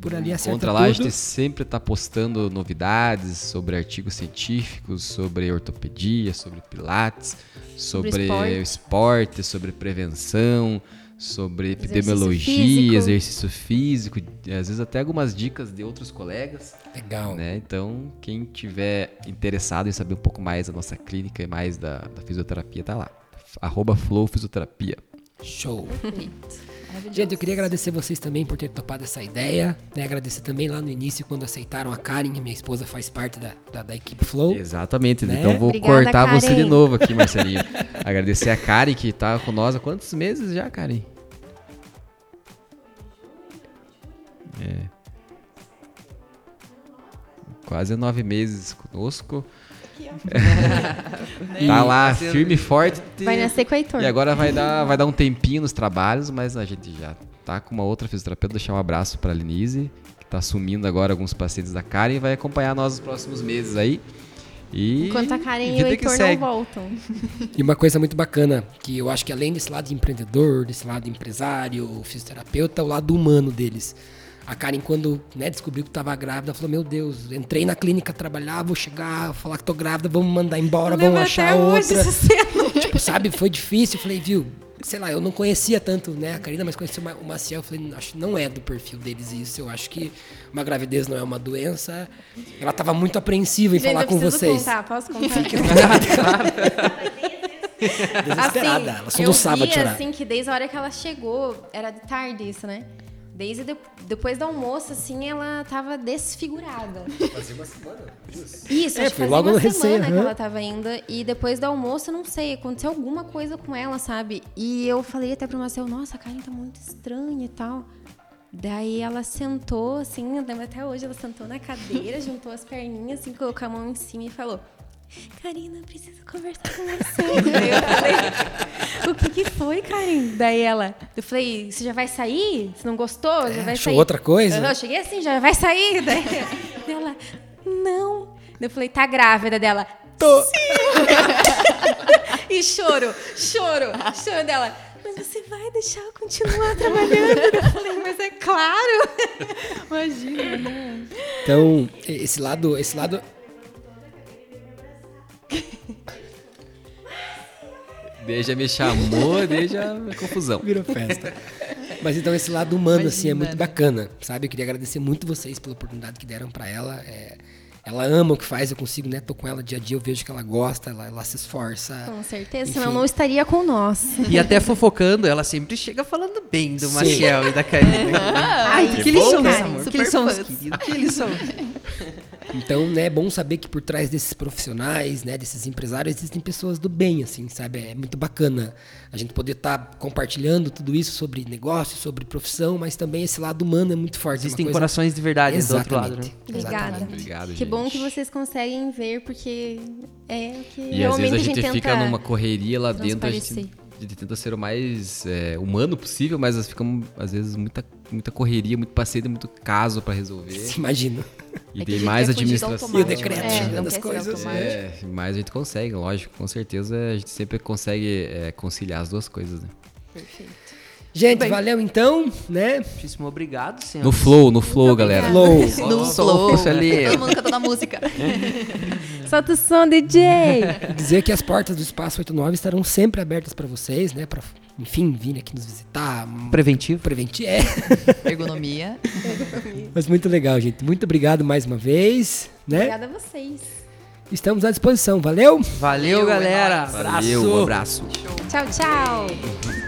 Por ali acerta
Encontra lá, a
tudo.
gente sempre está postando novidades sobre artigos científicos, sobre ortopedia, sobre pilates, sobre,
Sobre esporte.
esporte, sobre prevenção, sobre
Exercício
epidemiologia,
físico.
exercício físico, e às vezes até algumas dicas de outros colegas.
Legal.
Né? Então, quem tiver interessado em saber um pouco mais da nossa clínica e mais da, da fisioterapia, tá lá. Arroba Flow Fisioterapia.
Show.
Perfeito.
Gente, eu queria agradecer vocês também por ter topado essa ideia. Né? Agradecer também lá no início, quando aceitaram a Karen, minha esposa faz parte da, da, da equipe Flow.
Exatamente.
Né?
Então vou
Obrigada,
cortar você de
Karen.
novo aqui, Marcelinho. [laughs] Agradecer a Karen que tá com nós há quantos meses já, Karen? É. Quase nove meses conosco. [laughs] tá lá, firme e forte.
Vai nascer com o Heitor.
E agora vai dar, vai dar um tempinho nos trabalhos, mas a gente já tá com uma outra fisioterapeuta. Deixar um abraço pra Lenise, que tá assumindo agora alguns pacientes da Karen e vai acompanhar nós nos próximos meses aí. E
Enquanto a Karen e o
vida que
Heitor não voltam.
E uma coisa muito bacana, que eu acho que além desse lado de empreendedor, desse lado de empresário, fisioterapeuta, o lado humano deles. A Karen, quando né, descobriu que estava grávida, falou: Meu Deus, entrei na clínica trabalhar, vou chegar, falar que tô grávida, vamos mandar embora, vamos achar outra. [laughs] tipo, sabe, foi difícil. Eu falei, viu, sei lá, eu não conhecia tanto né, a Karina, mas conheci o Ma- o Maciel. Eu falei, acho que não é do perfil deles isso. Eu acho que uma gravidez não é uma doença. Ela estava muito apreensiva em
Gente,
falar
eu
com vocês.
contar, posso contar? [laughs]
Desesperada. ela
Assim, eu
soluçava
vi,
de chorar.
assim, que desde a hora que ela chegou, era de tarde isso, né? Desde de- depois do almoço, assim, ela tava desfigurada.
Fazia uma semana.
Isso,
É,
acho que
foi
fazia
logo
uma
recém,
semana que ela tava ainda. E depois do almoço, não sei, aconteceu alguma coisa com ela, sabe? E eu falei até pro Marcel, nossa, a Karen tá muito estranha e tal. Daí ela sentou, assim, eu lembro até hoje, ela sentou na cadeira, [laughs] juntou as perninhas, assim, colocou a mão em cima e falou... Karina, eu preciso conversar com você. [laughs] Daí eu falei, o que que foi, Karen? Daí ela, eu falei, você já vai sair? Você não gostou? Já vai
É,
sair?
outra coisa?
Eu cheguei assim, já vai sair. [laughs] Daí ela, não. Eu falei, tá grávida dela.
Tô. [laughs]
E choro, choro, choro dela. Mas você vai deixar eu continuar trabalhando? Eu falei, mas é claro. Imagina, né?
Então, esse lado, esse lado. [laughs]
Deixa me chamou, deixa a confusão.
Virou festa. Mas então esse lado humano, assim, é muito bacana, sabe? Eu queria agradecer muito vocês pela oportunidade que deram pra ela. É, ela ama o que faz, eu consigo, né? Tô com ela dia a dia, eu vejo que ela gosta, ela, ela se esforça.
Com certeza,
Enfim.
senão não estaria com nós.
E até fofocando, ela sempre chega falando bem do
Sim.
Maciel e da [laughs] Karina. Ai, que eles
bom,
são,
né?
amor. Que
Super
eles são queridos. Que eles são. [laughs]
Então, né, é bom saber que por trás desses profissionais, né, desses empresários, existem pessoas do bem, assim, sabe? É muito bacana a gente poder estar compartilhando tudo isso sobre negócio, sobre profissão, mas também esse lado humano é muito forte. é
Existem
coisa-
corações de verdade do outro lado, né?
Exatamente.
Obrigada.
Exatamente.
Obrigado,
Que
gente.
bom que vocês conseguem ver, porque é o que
E às
realmente
vezes a gente,
tenta...
fica numa correria lá dentro, a gente, gente tenta ser o mais é, humano possível, mas fica às vezes muita, muita correria, muito paciente, muito caso pra resolver. [laughs]
Imagina.
E
É
tem mais administração.
E o decreto
né?
chegando
Não
as
quer ser
coisas.
É, mais a gente consegue, lógico. Com certeza a gente sempre consegue é, conciliar as duas coisas, né?
Perfeito.
Gente, valeu então, né?
Muitíssimo obrigado, senhor.
No flow, no flow, galera.
Flow.
No
Só
flow.
isso ali.
Todo mundo cantando a música. [laughs]
Solta o som, DJ!
Dizer que as portas do Espaço 89 estarão sempre abertas para vocês, né? Para, enfim, virem aqui nos visitar.
Preventivo.
Preventir. É. [laughs]
Ergonomia.
Mas muito legal, gente. Muito obrigado mais uma vez, né?
Obrigada a vocês.
Estamos à disposição. Valeu?
Valeu,
Valeu, é
galera.
nóis.
Abraço.
Valeu, um abraço.
Tchau, tchau.